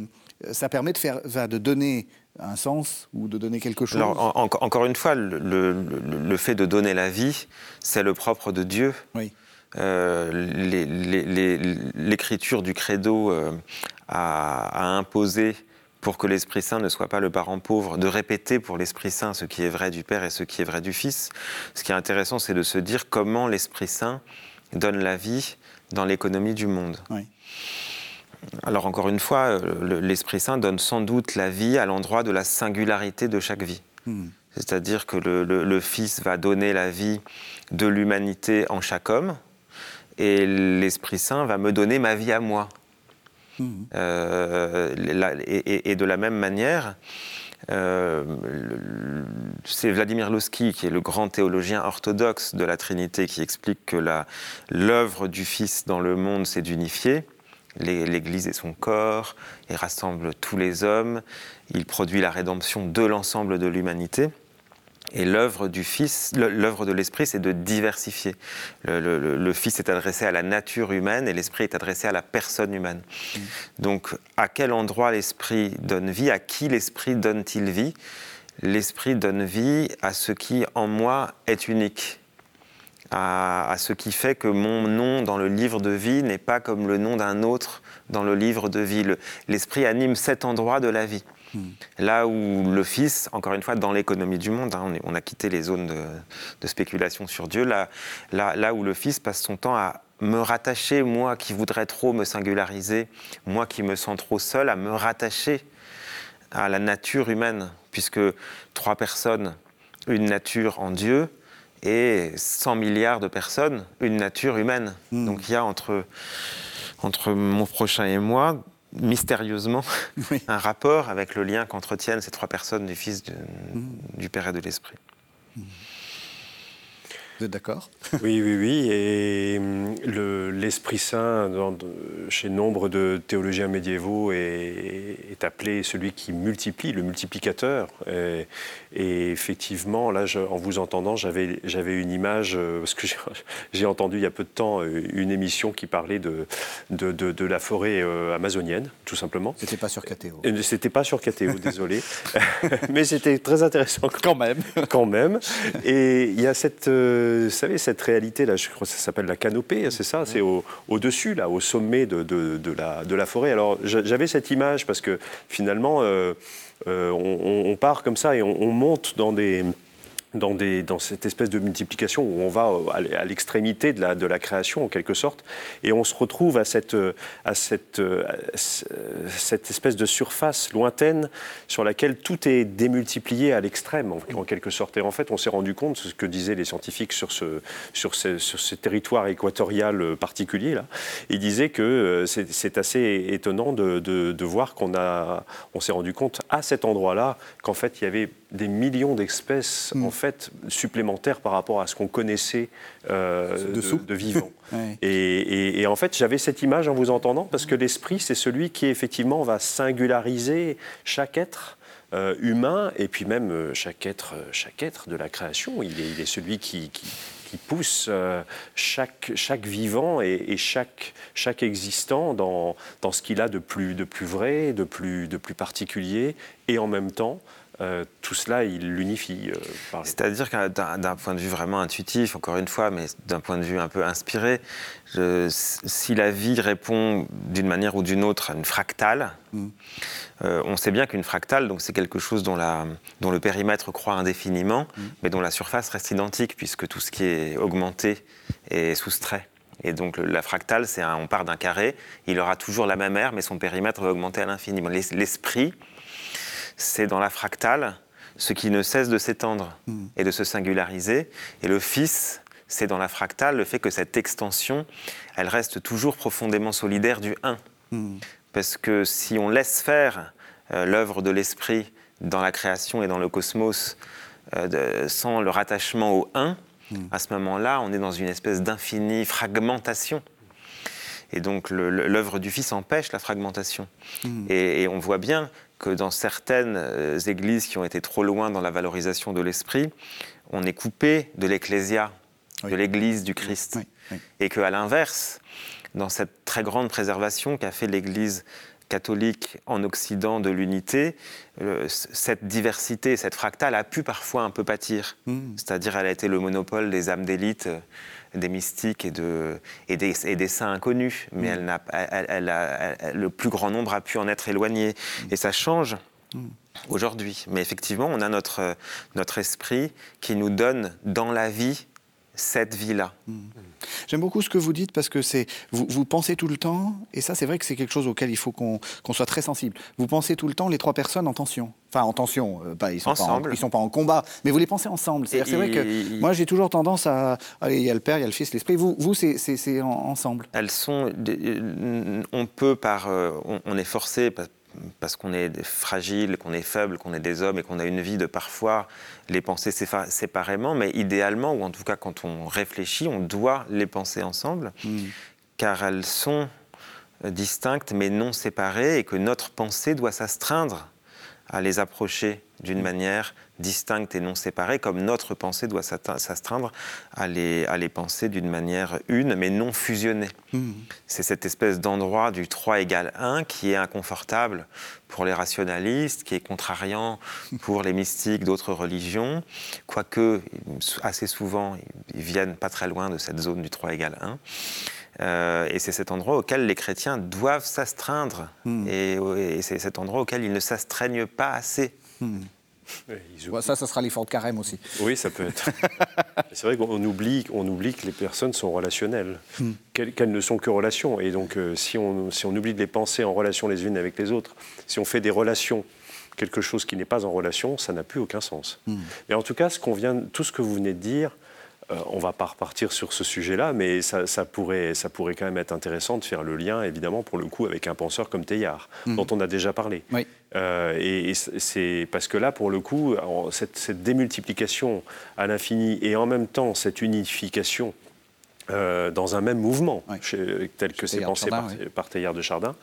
ça permet de, faire, de donner un sens ou de donner quelque chose? Alors, encore une fois, le, le, fait de donner la vie, c'est le propre de Dieu. Oui. Euh, l'écriture du credo euh, a, imposé pour que l'Esprit Saint ne soit pas le parent pauvre, de répéter pour l'Esprit Saint ce qui est vrai du Père et ce qui est vrai du Fils. Ce qui est intéressant, c'est de se dire comment l'Esprit Saint donne la vie dans l'économie du monde. Alors encore une fois, l'Esprit Saint donne sans doute la vie à l'endroit de la singularité de chaque vie. Hmm. C'est-à-dire que le, Fils va donner la vie de l'humanité en chaque homme, et l'Esprit Saint va me donner ma vie à moi. Mhm. Euh, et, de la même manière, euh, c'est Vladimir Lossky, qui est le grand théologien orthodoxe de la Trinité, qui explique que l'œuvre du Fils dans le monde, c'est d'unifier. L'Église et son corps, il rassemble tous les hommes, il produit la rédemption de l'ensemble de l'humanité. Et l'œuvre du Fils, l'œuvre de l'Esprit, c'est de diversifier. Le, Fils est adressé à la nature humaine et l'Esprit est adressé à la personne humaine. Mm. Donc, à quel endroit l'Esprit donne vie À qui l'Esprit donne-t-il vie? L'Esprit donne vie à ce qui, en moi, est unique. À, à, ce qui fait que mon nom dans le livre de vie n'est pas comme le nom d'un autre dans le livre de vie. L'Esprit anime cet endroit de la vie. Hmm. Là où le Fils, encore une fois, dans l'économie du monde, hein, on, a quitté les zones de, spéculation sur Dieu, là, là, où le Fils passe son temps à me rattacher, moi qui voudrais trop me singulariser, moi qui me sens trop seul, à me rattacher à la nature humaine, puisque trois personnes, une nature en Dieu, et 100 milliards de personnes, une nature humaine. Hmm. Donc il y a entre, entre mon prochain et moi mystérieusement un rapport avec le lien qu'entretiennent ces trois personnes du Fils, mm. du Père et de l'Esprit. Mm. Vous êtes d'accord? Oui, oui, oui. Et hum, l'Esprit Saint, chez nombre de théologiens médiévaux, est, appelé celui qui multiplie, le multiplicateur. Et, effectivement, là, en vous entendant, j'avais une image, euh, parce que j'ai entendu il y a peu de temps euh, une émission qui parlait de, de, la forêt euh, amazonienne, tout simplement. C'était pas sur KTO. C'était pas sur KTO, désolé. Mais c'était très intéressant. Quand même. Quand même. Et il y a cette vous savez, cette réalité-là, je crois que ça s'appelle la canopée, c'est ça C'est au-dessus, là, au sommet de, la, de la forêt. Alors, j'avais cette image parce que finalement, euh, euh, on, part comme ça et on monte dans des dans, des, dans, cette espèce de multiplication où on va euh, à l'extrémité de la, de la, création en quelque sorte, et on se retrouve à cette, euh, à cette, euh, cette espèce de surface lointaine sur laquelle tout est démultiplié à l'extrême en, quelque sorte. Et en fait, on s'est rendu compte, ce que disaient les scientifiques sur ce, sur ce, sur ce territoire équatorial particulier, là, ils disaient que c'est assez étonnant de, de, de voir qu'on on s'est rendu compte à cet endroit-là qu'en fait il y avait des millions d'espèces mm. en fait supplémentaires par rapport à ce qu'on connaissait euh, de, vivants. et, en fait, j'avais cette image en vous entendant parce que l'esprit, c'est celui qui effectivement va singulariser chaque être. Euh, humain et puis même euh, chaque être, chaque être de la création. Il est, il est celui qui, qui, pousse chaque, chaque vivant et, chaque, chaque existant dans, dans ce qu'il a de plus, de plus vrai, de plus, de plus particulier, et en même temps euh, tout cela, il l'unifie. Euh, C'est-à-dire que d'un point de vue vraiment intuitif, encore une fois, mais d'un point de vue un peu inspiré, si la vie répond d'une manière ou d'une autre à une fractale, mm. euh, on sait bien qu'une fractale, donc c'est quelque chose dont, la, dont, le périmètre croît indéfiniment, mm. mais dont la surface reste identique, puisque tout ce qui est augmenté est soustrait. Et donc la fractale, c'est on part d'un carré, il aura toujours la même aire, mais son périmètre va augmenter à l'infini. L'esprit, c'est dans la fractale ce qui ne cesse de s'étendre hmm. et de se singulariser. Et le Fils, c'est dans la fractale le fait que cette extension, elle reste toujours profondément solidaire du 1. Hmm. Parce que si on laisse faire euh, l'œuvre de l'esprit dans la création et dans le cosmos euh, sans le rattachement au 1, hmm. à ce moment-là, on est dans une espèce d'infinie fragmentation. Et donc l'œuvre du Fils empêche la fragmentation. Et, on voit bien que dans certaines euh, églises qui ont été trop loin dans la valorisation de l'esprit, on est coupé de l'ecclésia, de l'église du Christ. Et qu'à l'inverse, dans cette très grande préservation qu'a fait l'Église catholique en Occident de l'unité, cette diversité, cette fractale a pu parfois un peu pâtir. Hmm. C'est-à-dire, elle a été le monopole des âmes d'élite, des mystiques et, de, et, des, et des saints inconnus. Mais hmm. elle elle, le plus grand nombre a pu en être éloigné. Hmm. Et ça change aujourd'hui. Mais effectivement, on a notre, notre esprit qui nous donne dans la vie cette vie-là. Hmm. J'aime beaucoup ce que vous dites parce que c'est vous, vous, pensez tout le temps, et ça c'est vrai que c'est quelque chose auquel il faut qu'on soit très sensible. Vous pensez tout le temps les trois personnes en tension. Enfin en tension, euh, ils sont pas en, ils sont pas en combat, mais vous les pensez ensemble. C'est vrai que moi j'ai toujours tendance à, il y a le père, il y a le fils, l'esprit. Vous, vous c'est ensemble. Elles sont, euh, on peut par, euh, on est forcé parce qu'on est fragile, qu'on est faible, qu'on est des hommes et qu'on a une vie de parfois les penser séparément, mais idéalement, ou en tout cas quand on réfléchit, on doit les penser ensemble, hmm. car elles sont distinctes mais non séparées et que notre pensée doit s'astreindre à les approcher d'une hmm. manière distincte et non séparée, comme notre pensée doit s'astreindre à les, à les penser d'une manière une, mais non fusionnée. Hmm. C'est cette espèce d'endroit du 3 égale 1 qui est inconfortable pour les rationalistes, qui est contrariant pour les mystiques d'autres religions, quoique assez souvent ils viennent pas très loin de cette zone du 3 égale 1. Euh, et c'est cet endroit auquel les chrétiens doivent s'astreindre. Hmm. Et, c'est cet endroit auquel ils ne s'astreignent pas assez. Hmm. ça, ça sera l'effort de carême aussi. Oui, ça peut être. c'est vrai qu'on oublie, on oublie que les personnes sont relationnelles, hmm. qu'elles, ne sont que relations. Et donc, euh, si, on, si on oublie de les penser en relation les unes avec les autres, si on fait des relations quelque chose qui n'est pas en relation, ça n'a plus aucun sens. Mais en tout cas, ce qu'on vient, tout ce que vous venez de dire, euh, on ne va pas repartir sur ce sujet-là, mais ça, pourrait, ça pourrait quand même être intéressant de faire le lien, évidemment, pour le coup, avec un penseur comme Teilhard, mhm. dont on a déjà parlé. Euh, et, c'est parce que là, pour le coup, cette, démultiplication à l'infini et en même temps cette unification euh, dans un même mouvement, tel que c'est pensé par, Teilhard de Chardin,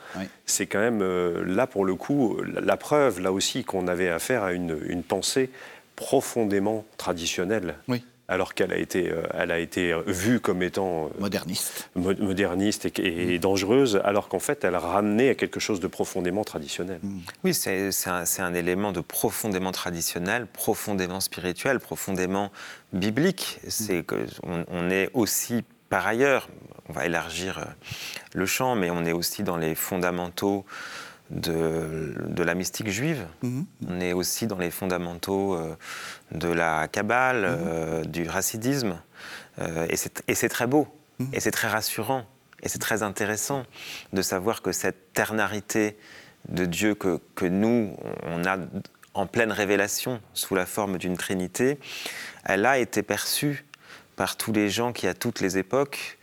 c'est quand même là, pour le coup, la, preuve, là aussi, qu'on avait affaire à une, une pensée profondément traditionnelle. Oui alors qu'elle a été, euh, elle a été vue comme étant euh, moderniste, moderniste et, mm. dangereuse, alors qu'en fait, elle a ramené à quelque chose de profondément traditionnel. Mm. Oui, c'est un, un, élément de profondément traditionnel, profondément spirituel, profondément biblique. Mm. C'est que on, est aussi par ailleurs, on va élargir euh, le champ, mais on est aussi dans les fondamentaux de, la mystique juive. Mhm. On est aussi dans les fondamentaux euh, de la Kabbale, mhm. euh, du racidisme. Euh, et c'est très beau, mhm. et c'est très rassurant, et c'est très intéressant de savoir que cette ternarité de Dieu que, que, nous, on a en pleine révélation sous la forme d'une Trinité, elle a été perçue par tous les gens qui, à toutes les époques,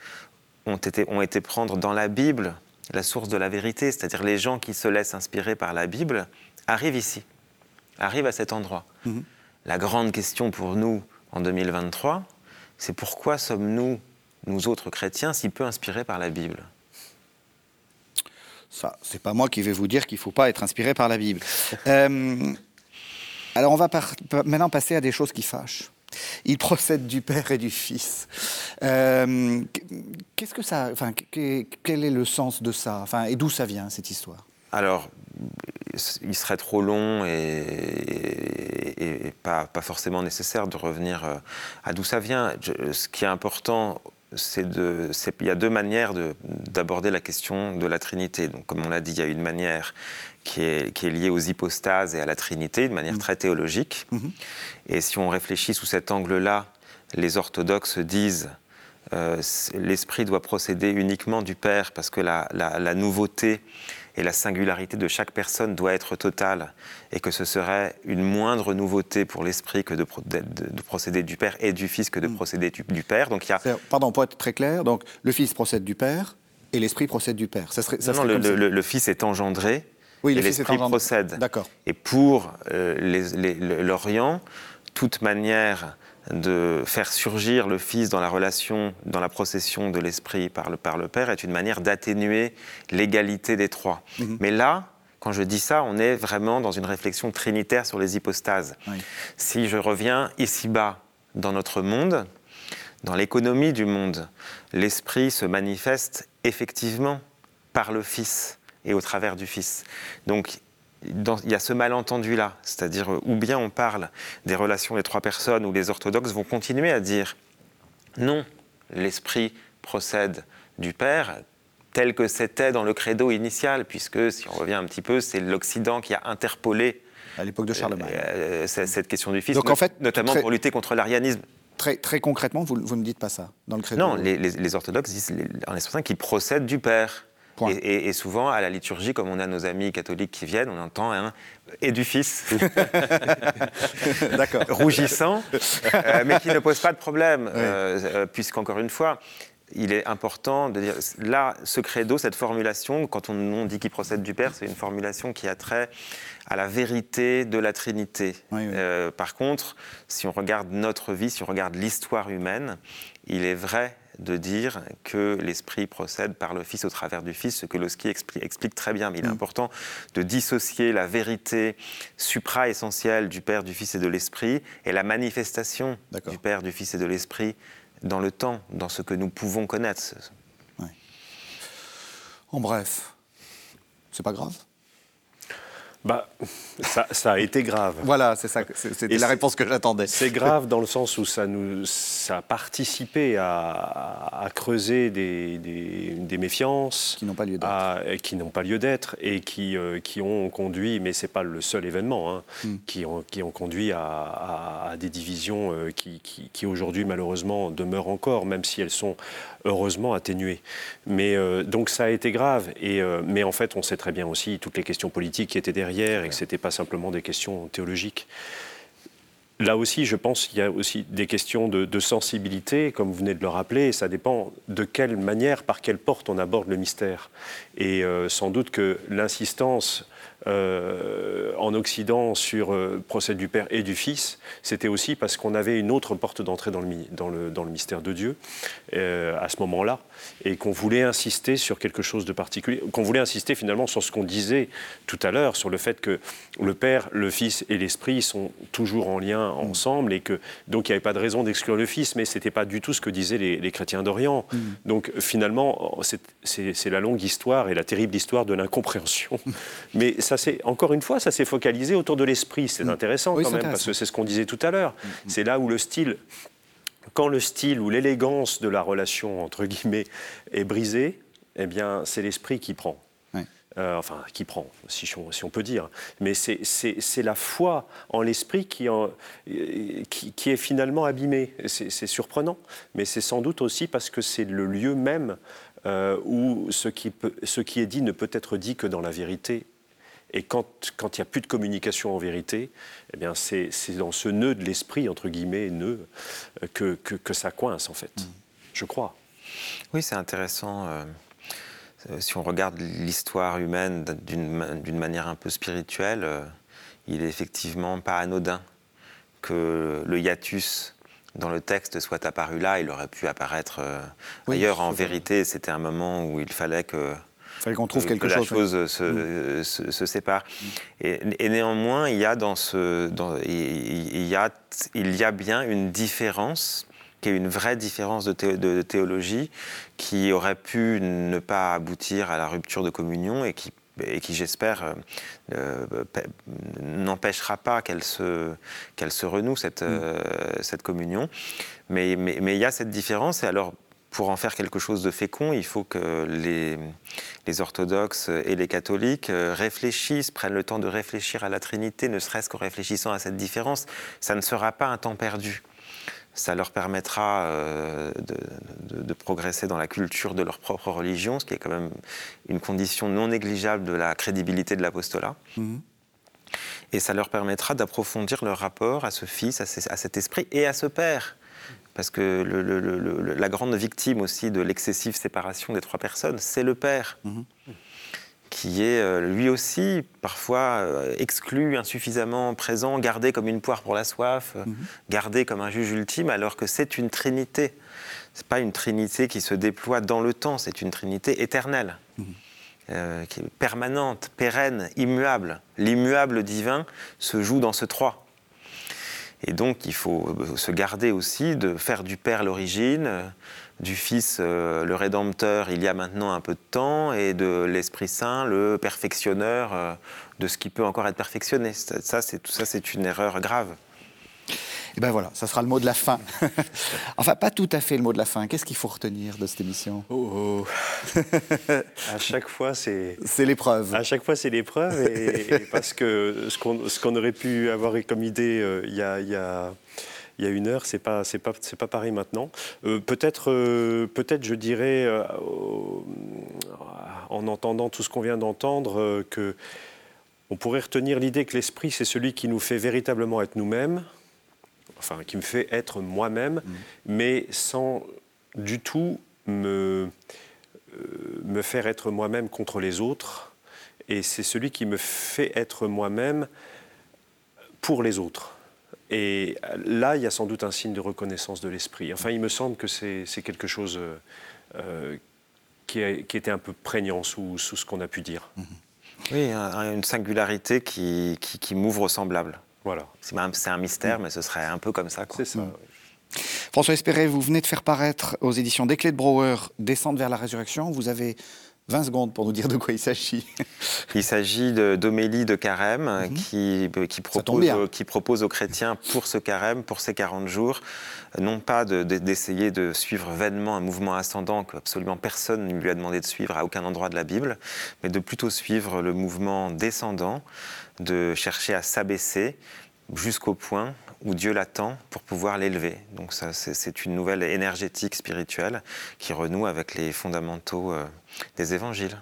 ont été, ont été prendre dans la Bible la source de la vérité, c'est-à-dire les gens qui se laissent inspirer par la Bible, arrivent ici, arrivent à cet endroit. Mhm. La grande question pour nous en 2023, c'est pourquoi sommes-nous, nous autres chrétiens, si peu inspirés par la Bible? Ça, c'est pas moi qui vais vous dire qu'il ne faut pas être inspiré par la Bible. Euh, alors on va maintenant passer à des choses qui fâchent. Il procède du Père et du Fils. Euh, qu'est-ce que ça, enfin, quel est le sens de ça, enfin, et d'où ça vient cette histoire? Alors, il serait trop long et, pas, pas, forcément nécessaire de revenir euh, à d'où ça vient. ce qui est important, c'est de, il y a deux manières d'aborder la question de la Trinité. Donc, comme on l'a dit, il y a une manière qui est, qui est liée aux hypostases et à la Trinité, de manière mmh. très théologique. Mmh. Et si on réfléchit sous cet angle-là, les orthodoxes disent euh, l'Esprit doit procéder uniquement du Père parce que la, la, nouveauté et la singularité de chaque personne doit être totale, et que ce serait une moindre nouveauté pour l'esprit que de, procéder du Père et du Fils que de mm. procéder du, Père. Donc il y a... Pardon, pour être très clair, donc le Fils procède du Père et l'Esprit procède du Père. Ça serait, non, le, Fils est engendré oui, et l'Esprit procède. D'accord. Et pour euh, l'Orient, toute manière de faire surgir le Fils dans la relation, dans la procession de l'Esprit par le, par le Père est une manière d'atténuer l'égalité des trois. Mhm. Mais là, quand je dis ça, on est vraiment dans une réflexion trinitaire sur les hypostases. Si je reviens ici-bas dans notre monde, dans l'économie du monde, l'Esprit se manifeste effectivement par le Fils et au travers du Fils. Donc il y a ce malentendu-là, c'est-à-dire euh, ou bien on parle des relations des trois personnes, ou les orthodoxes vont continuer à dire non, l'esprit procède du Père, tel que c'était dans le credo initial, puisque si on revient un petit peu, c'est l'Occident qui a interpolé à l'époque de Charlemagne euh, cette question du Fils, Donc, en fait, notamment pour lutter contre l'arianisme. Très, très, concrètement, vous ne me dites pas ça dans le credo Non, les, orthodoxes disent en esprit qu'ils procèdent du Père. Et, souvent, à la liturgie, comme on a nos amis catholiques qui viennent, on entend un et du fils, rougissant, euh, mais qui ne pose pas de problème, euh, euh, puisqu'encore une fois, il est important de dire, là, ce credo, cette formulation, quand on, dit qu'il procède du Père, c'est une formulation qui a trait à la vérité de la Trinité. par contre, si on regarde notre vie, si on regarde l'histoire humaine, il est vrai de dire que l'Esprit procède par le Fils au travers du Fils, ce que Loski explique, très bien. Mais il est mm. important de dissocier la vérité supra-essentielle du Père, du Fils et de l'Esprit et la manifestation du Père, du Fils et de l'Esprit dans le temps, dans ce que nous pouvons connaître. En bref, c'est pas grave bah, ça, a été grave. Voilà, c'est ça, c'était la réponse que j'attendais. C'est grave dans le sens où ça, nous, ça a participé à, creuser des, des, méfiances qui n'ont pas lieu d'être, qui n'ont pas lieu d'être et qui, euh, qui ont conduit, mais c'est pas le seul événement, hein, hmm. qui, ont, qui ont conduit à, des divisions euh, qui, qui, qui aujourd'hui malheureusement demeurent encore, même si elles sont heureusement atténuées. Mais euh, donc ça a été grave. Et mais en fait, on sait très bien aussi toutes les questions politiques qui étaient derrière et que ce n'était pas simplement des questions théologiques. Là aussi, je pense qu'il y a aussi des questions de, sensibilité, comme vous venez de le rappeler, ça dépend de quelle manière, par quelle porte on aborde le mystère. Et euh, sans doute que l'insistance euh, en Occident sur euh, procès du Père et du Fils, c'était aussi parce qu'on avait une autre porte d'entrée dans le, mystère de Dieu euh, à ce moment-là, et qu'on voulait insister sur quelque chose de particulier, qu'on voulait insister finalement sur ce qu'on disait tout à l'heure, sur le fait que le Père, le Fils et l'Esprit sont toujours en lien ensemble, et que donc il n'y avait pas de raison d'exclure le Fils, mais ce n'était pas du tout ce que disaient les, chrétiens d'Orient. Mm. Donc finalement, c'est la longue histoire et la terrible histoire de l'incompréhension. mais ça c'est encore une fois, ça s'est focalisé autour de l'esprit. C'est mm. intéressant quand même, parce que c'est ce qu'on disait tout à l'heure. Mm, mm. C'est là où le style, quand le style ou l'élégance de la relation, entre guillemets, est brisé, eh bien, c'est l'esprit qui prend. Euh, enfin, qui prend, si on, peut dire. Mais c'est la foi en l'esprit qui, qui, est finalement abîmée. C'est surprenant, mais c'est sans doute aussi parce que c'est le lieu même euh, où ce qui, ce qui est dit ne peut être dit que dans la vérité et quand il n'y a plus de communication en vérité, eh bien c'est, dans ce nœud de l'esprit, entre guillemets, nœud, euh, que, que, ça coince, en fait. Mm. Je crois. Oui, c'est intéressant. Euh, euh, si on regarde l'histoire humaine d'une, manière un peu spirituelle, il est effectivement pas anodin que le hiatus dans le texte soit apparu là, il aurait pu apparaître ailleurs. En vérité, c'était un moment où il fallait que fallait qu'on trouve quelque que chose. La chose se, mm. se, sépare. Et, néanmoins, il y a dans ce, dans, il, y a, il y a bien une différence qui est une vraie différence de, de, théologie qui aurait pu ne pas aboutir à la rupture de communion et qui et qui j'espère euh, n'empêchera pas qu'elle se, qu'elle se renoue, cette, mm. euh, cette communion. Mais, mais, mais, il y a cette différence, et alors pour en faire quelque chose de fécond, il faut que les, les, orthodoxes et les catholiques euh, réfléchissent, prennent le temps de réfléchir à la Trinité, ne serait-ce qu'en réfléchissant à cette différence. Ça ne sera pas un temps perdu. ça leur permettra euh, de, progresser dans la culture de leur propre religion, ce qui est quand même une condition non négligeable de la crédibilité de l'apostolat. Mhm. Et ça leur permettra d'approfondir leur rapport à ce Fils, à, cet Esprit et à ce Père. Parce que la grande victime aussi de l'excessive séparation des trois personnes, c'est le Père. Mhm qui est euh, lui aussi parfois euh, exclu, insuffisamment présent, gardé comme une poire pour la soif, euh, mhm. gardé comme un juge ultime, alors que c'est une trinité. Ce n'est pas une trinité qui se déploie dans le temps, c'est une trinité éternelle, mhm. qui est permanente, pérenne, immuable. L'immuable divin se joue dans ce trois. Et donc il faut se garder aussi de faire du Père l'origine, du Fils euh, le Rédempteur il y a maintenant un peu de temps et de l'Esprit Saint le perfectionneur euh, de ce qui peut encore être perfectionné. Ça, c'est, tout ça, c'est une erreur grave. Et ben voilà, ça sera le mot de la fin. enfin, pas tout à fait le mot de la fin. Qu'est-ce qu'il faut retenir de cette émission? Oh, oh. À chaque fois, c'est. C'est l'épreuve. À chaque fois, c'est l'épreuve. Et, parce que ce qu'on, aurait pu avoir comme idée euh, il y a, y a il y a une heure, c'est pas c'est pas c'est pas pareil maintenant. Euh, peut-être euh, peut-être je dirais euh, en entendant tout ce qu'on vient d'entendre que on pourrait retenir l'idée que l'esprit c'est celui qui nous fait véritablement être nous-mêmes, enfin qui me fait être moi-même, mmh. mais sans du tout me me faire être moi-même contre les autres. Et c'est celui qui me fait être moi-même pour les autres. Et là, il y a sans doute un signe de reconnaissance de l'esprit. Enfin, il me semble que c'est quelque chose euh, euh, qui, était un peu prégnant sous, ce qu'on a pu dire. Mhm. Oui, une singularité qui, m'ouvre semblable. Voilà. C'est un, mystère, mais ce serait un peu comme ça. C'est ça. François Espéré, vous venez de faire paraître aux éditions Des Clés de Brouwer Descendre vers la résurrection. Vous avez 20 secondes pour nous dire de quoi il s'agit. Il s'agit d'Omélie de, Carême mhm. qui, euh, qui, propose, qui, propose, aux chrétiens pour ce carême, pour ces 40 jours, non pas d'essayer de, suivre vainement un mouvement ascendant que absolument personne ne lui a demandé de suivre à aucun endroit de la Bible, mais de plutôt suivre le mouvement descendant, de chercher à s'abaisser jusqu'au point où Dieu l'attend pour pouvoir l'élever. Donc c'est une nouvelle énergétique spirituelle qui renoue avec les fondamentaux euh, des évangiles.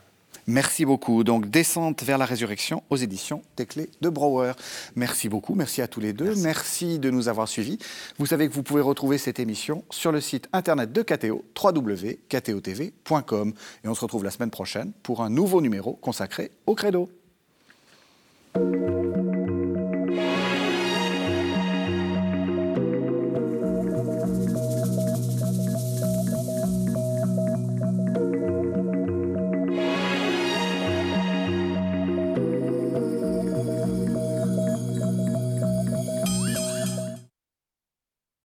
Merci beaucoup. Donc, Descente vers la résurrection aux éditions des clés de Brouwer. Merci beaucoup. Merci à tous les deux. Merci. de nous avoir suivis. Vous savez que vous pouvez retrouver cette émission sur le site internet de KTO, www.ktotv.com. Et on se retrouve la semaine prochaine pour un nouveau numéro consacré au credo.